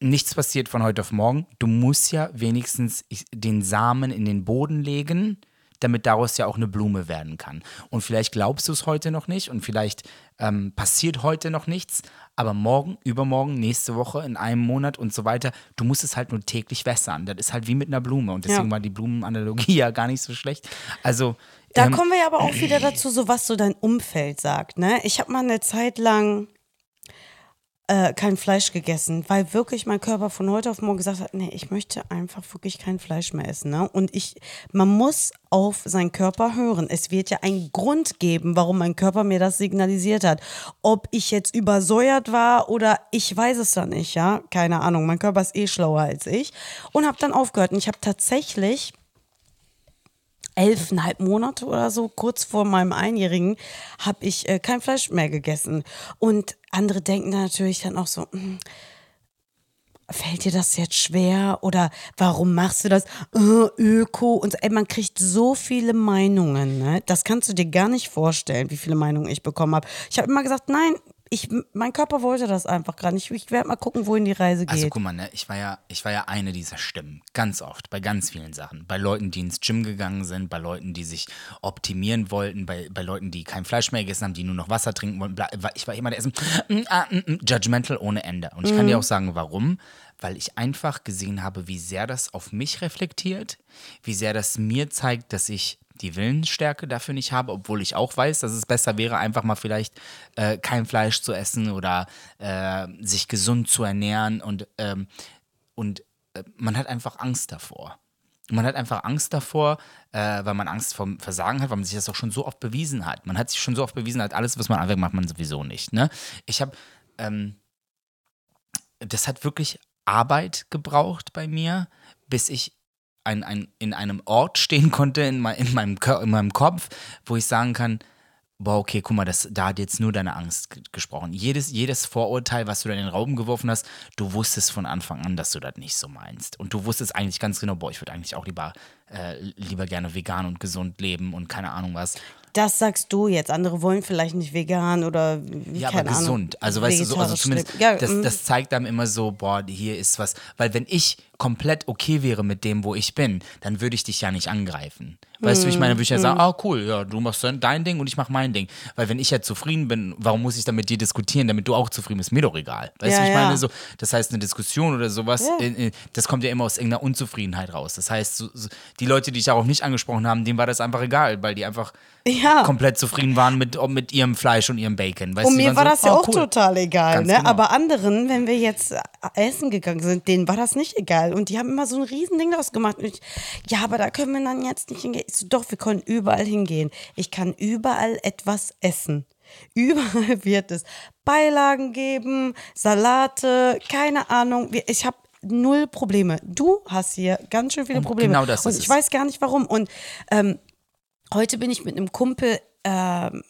nichts passiert von heute auf morgen. Du musst ja wenigstens den Samen in den Boden legen, damit daraus ja auch eine Blume werden kann. Und vielleicht glaubst du es heute noch nicht und vielleicht ähm, passiert heute noch nichts, aber morgen, übermorgen, nächste Woche, in einem Monat und so weiter, du musst es halt nur täglich wässern. Das ist halt wie mit einer Blume und deswegen Ja. war die Blumenanalogie [LAUGHS] ja gar nicht so schlecht. Also Da ähm, kommen wir aber auch wieder dazu, so was so dein Umfeld sagt. Ne? Ich habe mal eine Zeit lang äh, kein Fleisch gegessen, weil wirklich mein Körper von heute auf morgen gesagt hat, nee, ich möchte einfach wirklich kein Fleisch mehr essen. Ne? Und ich, man muss auf seinen Körper hören. Es wird ja einen Grund geben, warum mein Körper mir das signalisiert hat. Ob ich jetzt übersäuert war oder ich weiß es dann nicht, ja, keine Ahnung. Mein Körper ist eh schlauer als ich und habe dann aufgehört. Und ich habe tatsächlich elfeinhalb Monate oder so, kurz vor meinem Einjährigen, habe ich äh, kein Fleisch mehr gegessen. Und andere denken dann natürlich dann auch so, "Hm, fällt dir das jetzt schwer oder warum machst du das? Äh, Öko und so. Ey, man kriegt so viele Meinungen, ne? Das kannst du dir gar nicht vorstellen, wie viele Meinungen ich bekommen habe. Ich habe immer gesagt, nein, ich, mein Körper wollte das einfach gerade nicht. Ich werde mal gucken, wohin die Reise geht. Also guck mal, ne, ich war ja, ich war ja eine dieser Stimmen, ganz oft, bei ganz vielen Sachen. Bei Leuten, die ins Gym gegangen sind, bei Leuten, die sich optimieren wollten, bei, bei Leuten, die kein Fleisch mehr gegessen haben, die nur noch Wasser trinken wollten. Ich war immer der Essen, mm, ah, mm, mm, judgmental ohne Ende. Und ich kann dir auch sagen, warum. Weil ich einfach gesehen habe, wie sehr das auf mich reflektiert, wie sehr das mir zeigt, dass ich die Willensstärke dafür nicht habe, obwohl ich auch weiß, dass es besser wäre, einfach mal vielleicht äh, kein Fleisch zu essen oder äh, sich gesund zu ernähren und, ähm, und äh, man hat einfach Angst davor. Man hat einfach Angst davor, äh, weil man Angst vom Versagen hat, weil man sich das auch schon so oft bewiesen hat. Man hat sich schon so oft bewiesen, hat alles, was man anfängt, macht man sowieso nicht. Ne? Ich habe, ähm, das hat wirklich Arbeit gebraucht bei mir, bis ich ein, ein, in einem Ort stehen konnte in, mein, in, meinem, in meinem Kopf, wo ich sagen kann, boah, okay, guck mal, das, da hat jetzt nur deine Angst ge- gesprochen. Jedes, jedes Vorurteil, was du da in den Raum geworfen hast, du wusstest von Anfang an, dass du das nicht so meinst. Und du wusstest eigentlich ganz genau, boah, ich würde eigentlich auch lieber, äh, lieber gerne vegan und gesund leben und keine Ahnung was. Das sagst du jetzt. Andere wollen vielleicht nicht vegan oder Ja, keine aber Ahnung, gesund. Also weißt du, so, also zumindest. Ja, das, mm. das zeigt einem immer so, boah, hier ist was. Weil wenn ich komplett okay wäre mit dem, wo ich bin, dann würde ich dich ja nicht angreifen. Weißt du, ich meine, dann würde ich ja sagen, ah, cool, ja, du machst dein- Ding und ich mach mein Ding. Weil wenn ich ja zufrieden bin, warum muss ich dann mit dir diskutieren, damit du auch zufrieden bist? Mir doch egal. Weißt Ja, du, ich ja. meine, so, das heißt, eine Diskussion oder sowas, äh, das kommt ja immer aus irgendeiner Unzufriedenheit raus. Das heißt, so, so, die Leute, die ich darauf nicht angesprochen haben, denen war das einfach egal, weil die einfach Ja. komplett zufrieden waren mit, mit ihrem Fleisch und ihrem Bacon. Weißt Und du, mir war das ja oh, auch cool. total egal, Ganz ne? genau. Aber anderen, wenn wir jetzt essen gegangen sind, denen war das nicht egal. Und die haben immer so ein Riesending daraus gemacht. Und ich, ja, aber da können wir dann jetzt nicht hingehen. Ich so, doch, wir können überall hingehen. Ich kann überall etwas essen. [LAUGHS] Überall wird es Beilagen geben, Salate, keine Ahnung. Ich habe null Probleme. Du hast hier ganz schön viele Und Probleme. genau das Und ist ich es. weiß gar nicht warum. Und ähm, heute bin ich mit einem Kumpel ähm,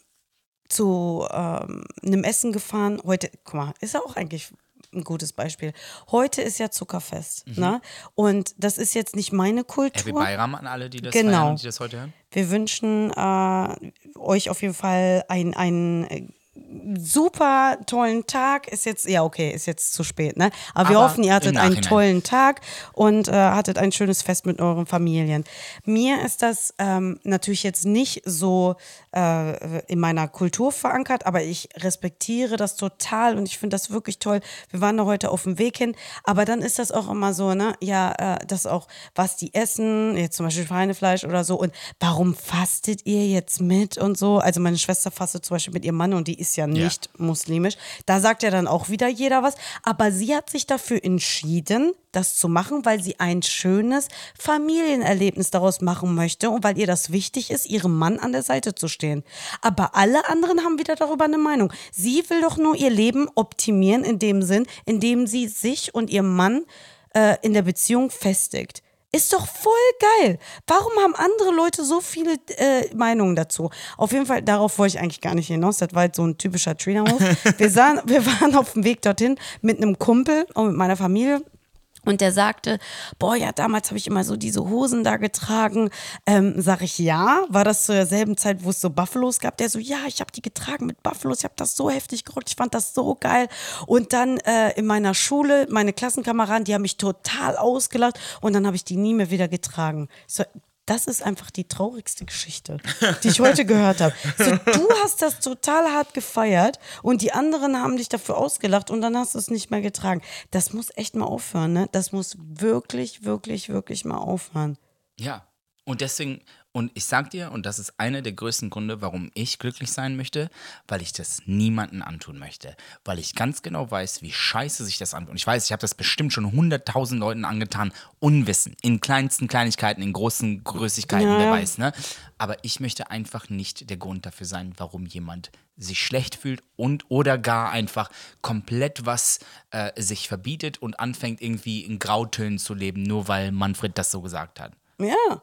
zu ähm, einem Essen gefahren. Heute, guck mal, ist ja auch eigentlich ein gutes Beispiel. Heute ist ja Zuckerfest. Ne? Und das ist jetzt nicht meine Happy Kultur. Bayram an alle, die das Genau. feiern die das heute hören. Wir wünschen äh, euch auf jeden Fall einen, einen äh, super tollen Tag. Ist jetzt, ja, okay, ist jetzt zu spät, ne? Aber, wir Aber hoffen, ihr hattet einen tollen Tag und äh, hattet ein schönes Fest mit euren Familien. Mir ist das ähm, natürlich jetzt nicht so äh, in meiner Kultur verankert, aber ich respektiere das total und ich finde das wirklich toll. Wir waren da heute auf dem Weg hin, aber dann ist das auch immer so, ne? Ja, äh, das auch, was die essen, jetzt zum Beispiel Schweinefleisch oder so und warum fastet ihr jetzt mit und so? Also meine Schwester fastet zum Beispiel mit ihrem Mann und die ist ja nicht muslimisch. Da sagt ja dann auch wieder jeder was, aber sie hat sich dafür entschieden, das zu machen, weil sie ein schönes Familienerlebnis daraus machen möchte und weil ihr das wichtig ist, ihrem Mann an der Seite zu stehen. Aber alle anderen haben wieder darüber eine Meinung. Sie will doch nur ihr Leben optimieren in dem Sinn, in dem sie sich und ihrem Mann äh, in der Beziehung festigt. Ist doch voll geil. Warum haben andere Leute so viele äh, Meinungen dazu? Auf jeden Fall, darauf wollte ich eigentlich gar nicht hinaus. Das war jetzt so ein typischer Trainerhof. [LAUGHS] Wir, sahen, wir waren auf dem Weg dorthin mit einem Kumpel und mit meiner Familie. Und der sagte, boah, ja, damals habe ich immer so diese Hosen da getragen. Ähm, sag ich, ja. War das zu derselben Zeit, wo es so Buffalos gab? Der so, ja, ich habe die getragen mit Buffalos. Ich habe das so heftig gerockt. Ich fand das so geil. Und dann äh, in meiner Schule, meine Klassenkameraden, die haben mich total ausgelacht. Und dann habe ich die nie mehr wieder getragen. So, das ist einfach die traurigste Geschichte, die ich heute gehört habe. So, du hast das total hart gefeiert und die anderen haben dich dafür ausgelacht und dann hast du es nicht mehr getragen. Das muss echt mal aufhören, ne? Das muss wirklich, wirklich, wirklich mal aufhören. Ja. Und deswegen, und ich sag dir, und das ist einer der größten Gründe, warum ich glücklich sein möchte, weil ich das niemandem antun möchte. Weil ich ganz genau weiß, wie scheiße sich das anfühlt. Und ich weiß, ich habe das bestimmt schon hunderttausend Leuten angetan, Unwissen. In kleinsten Kleinigkeiten, in großen Größigkeiten, Ja, wer weiß, ne? Aber ich möchte einfach nicht der Grund dafür sein, warum jemand sich schlecht fühlt und oder gar einfach komplett was äh, sich verbietet und anfängt irgendwie in Grautönen zu leben, nur weil Manfred das so gesagt hat. Ja.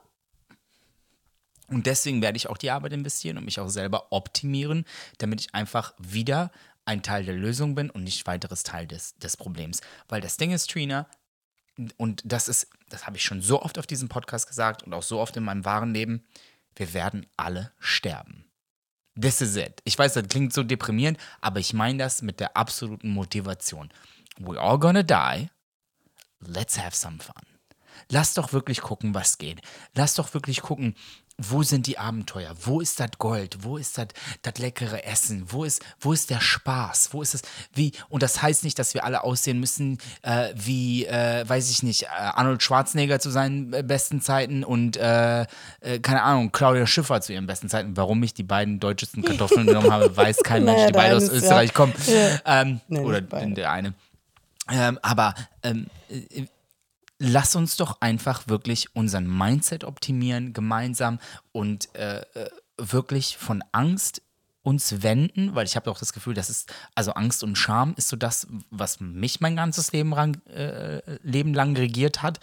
Und deswegen werde ich auch die Arbeit investieren und mich auch selber optimieren, damit ich einfach wieder ein Teil der Lösung bin und nicht weiteres Teil des, des Problems. Weil das Ding ist, Trina, und das ist, das habe ich schon so oft auf diesem Podcast gesagt und auch so oft in meinem wahren Leben, wir werden alle sterben. This is it. Ich weiß, das klingt so deprimierend, aber ich meine das mit der absoluten Motivation. We're all gonna die. Let's have some fun. Lass doch wirklich gucken, was geht. Lass doch wirklich gucken, wo sind die Abenteuer? Wo ist das Gold? Wo ist das das leckere Essen? Wo ist, wo ist der Spaß? Wo ist es, wie, und das heißt nicht, dass wir alle aussehen müssen, äh, wie, äh, weiß ich nicht, äh, Arnold Schwarzenegger zu seinen äh, besten Zeiten und, äh, äh, keine Ahnung, Claudia Schiffer zu ihren besten Zeiten. Warum ich die beiden deutschesten Kartoffeln genommen habe, weiß [LAUGHS] kein Mensch, Naja, die beide aus Österreich ja- kommen. Ja. Ähm, Nee, oder der eine. Ähm, aber ähm, äh, lass uns doch einfach wirklich unseren Mindset optimieren gemeinsam und äh, äh, wirklich von Angst uns wenden, weil ich habe auch das Gefühl, das ist, also Angst und Scham ist so das, was mich mein ganzes Leben, lang, äh, Leben lang regiert hat.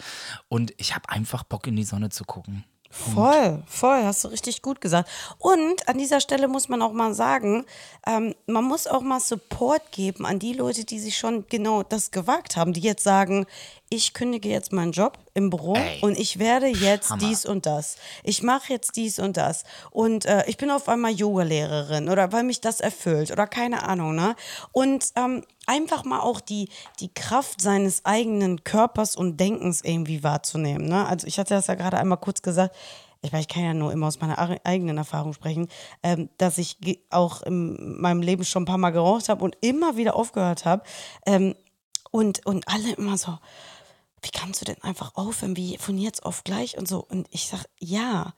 Und ich habe einfach Bock in die Sonne zu gucken. Voll, voll, hast du richtig gut gesagt. Und an dieser Stelle muss man auch mal sagen, ähm, man muss auch mal Support geben an die Leute, die sich schon genau das gewagt haben, die jetzt sagen, ich kündige jetzt meinen Job im Büro Ey, und ich werde jetzt Hammer. dies und das. Ich mache jetzt dies und das. Und äh, ich bin auf einmal Yoga-Lehrerin oder weil mich das erfüllt oder keine Ahnung, ne? Und ähm, einfach mal auch die, die Kraft seines eigenen Körpers und Denkens irgendwie wahrzunehmen. Ne? Also ich hatte das ja gerade einmal kurz gesagt, ich, meine, ich kann ja nur immer aus meiner eigenen Erfahrung sprechen, ähm, dass ich auch in meinem Leben schon ein paar Mal geraucht habe und immer wieder aufgehört habe. Ähm, und, und alle immer so, wie kannst du denn einfach aufhören, wie von jetzt auf gleich und so. Und ich sag, ja,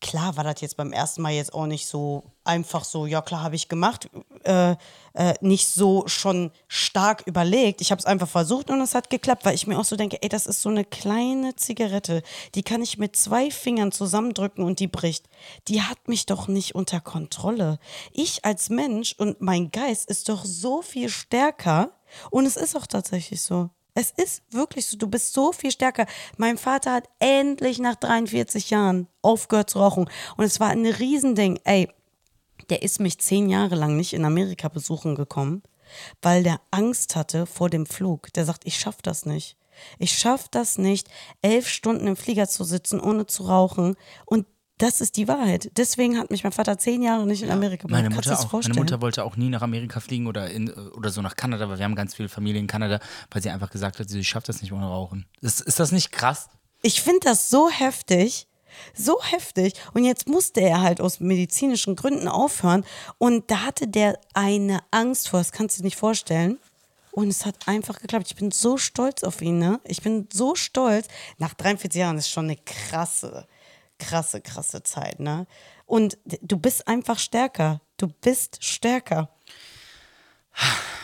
klar war das jetzt beim ersten Mal jetzt auch nicht so einfach so, ja klar, habe ich gemacht, äh, äh, nicht so schon stark überlegt. Ich habe es einfach versucht und es hat geklappt, weil ich mir auch so denke, ey, das ist so eine kleine Zigarette, die kann ich mit zwei Fingern zusammendrücken und die bricht. Die hat mich doch nicht unter Kontrolle. Ich als Mensch und mein Geist ist doch so viel stärker und es ist auch tatsächlich so. Es ist wirklich so, du bist so viel stärker. Mein Vater hat endlich nach 43 Jahren aufgehört zu rauchen. Und es war ein Riesending. Ey, der ist mich zehn Jahre lang nicht in Amerika besuchen gekommen, weil der Angst hatte vor dem Flug. Der sagt, ich schaff das nicht. Ich schaff das nicht, elf Stunden im Flieger zu sitzen, ohne zu rauchen. Und das ist die Wahrheit. Deswegen hat mich mein Vater zehn Jahre nicht in Amerika besucht. Meine Mutter, auch, meine Mutter wollte auch nie nach Amerika fliegen oder, in, oder so nach Kanada, weil wir haben ganz viele Familie in Kanada, weil sie einfach gesagt hat, sie schafft das nicht ohne Rauchen. Ist, ist das nicht krass? Ich finde das so heftig. So heftig. Und jetzt musste er halt aus medizinischen Gründen aufhören. Und da hatte der eine Angst vor, das kannst du dir nicht vorstellen. Und es hat einfach geklappt. Ich bin so stolz auf ihn, ne? Ich bin so stolz. Nach 43 Jahren ist schon eine krasse, krasse, krasse Zeit, ne? Und du bist einfach stärker. Du bist stärker.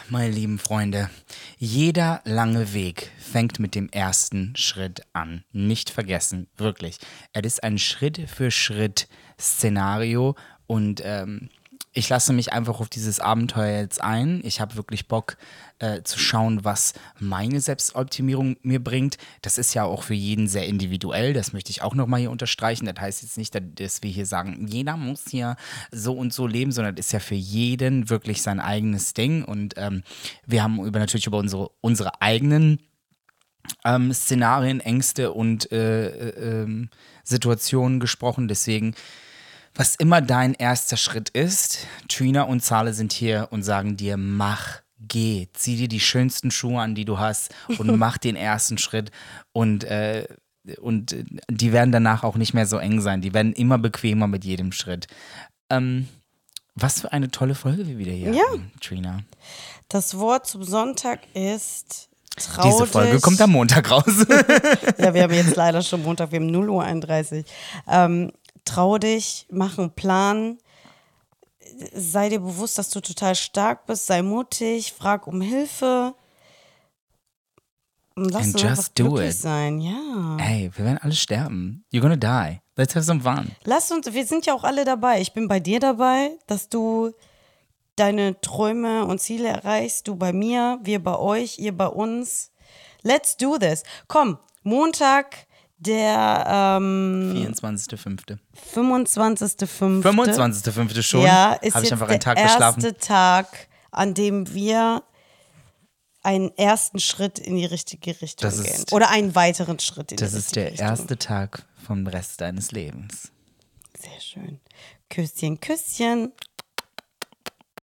Meine lieben Freunde, jeder lange Weg fängt mit dem ersten Schritt an. Nicht vergessen, wirklich. Es ist ein Schritt für Schritt Szenario und ähm, ich lasse mich einfach auf dieses Abenteuer jetzt ein. Ich habe wirklich Bock äh, zu schauen, was meine Selbstoptimierung mir bringt. Das ist ja auch für jeden sehr individuell. Das möchte ich auch nochmal hier unterstreichen. Das heißt jetzt nicht, dass wir hier sagen, jeder muss hier so und so leben, sondern das ist ja für jeden wirklich sein eigenes Ding. Und ähm, wir haben über, natürlich über unsere, unsere eigenen ähm, Szenarien, Ängste und äh, äh, ähm, Situationen gesprochen. Deswegen was immer dein erster Schritt ist, Trina und Zale sind hier und sagen dir, mach, geh, zieh dir die schönsten Schuhe an, die du hast und [LAUGHS] mach den ersten Schritt und äh, und die werden danach auch nicht mehr so eng sein. Die werden immer bequemer mit jedem Schritt. Ähm, was für eine tolle Folge wir wieder hier ja. haben, Trina. Das Wort zum Sonntag ist Trau Diese Folge dich. kommt am Montag raus. [LAUGHS] ja, wir haben jetzt [LAUGHS] leider schon Montag, wir haben 0 Uhr 31. Ähm, trau dich, mach einen Plan, sei dir bewusst, dass du total stark bist, sei mutig, frag um Hilfe. Und lass And just do it. sein, ja. Ey, wir werden alle sterben. You're gonna die. Let's have some fun. Lass uns, wir sind ja auch alle dabei. Ich bin bei dir dabei, dass du deine Träume und Ziele erreichst. Du bei mir, wir bei euch, ihr bei uns. Let's do this. Komm, Montag, der ähm, 24.05. 25.05. 25.05. schon. Ja, ist ich jetzt einfach der einen Tag erste geschlafen. Tag, an dem wir einen ersten Schritt in die richtige Richtung Das ist- gehen. Oder einen weiteren Schritt in Das die ist richtige der Richtung. erste Tag vom Rest deines Lebens. Sehr schön. Küsschen, Küsschen.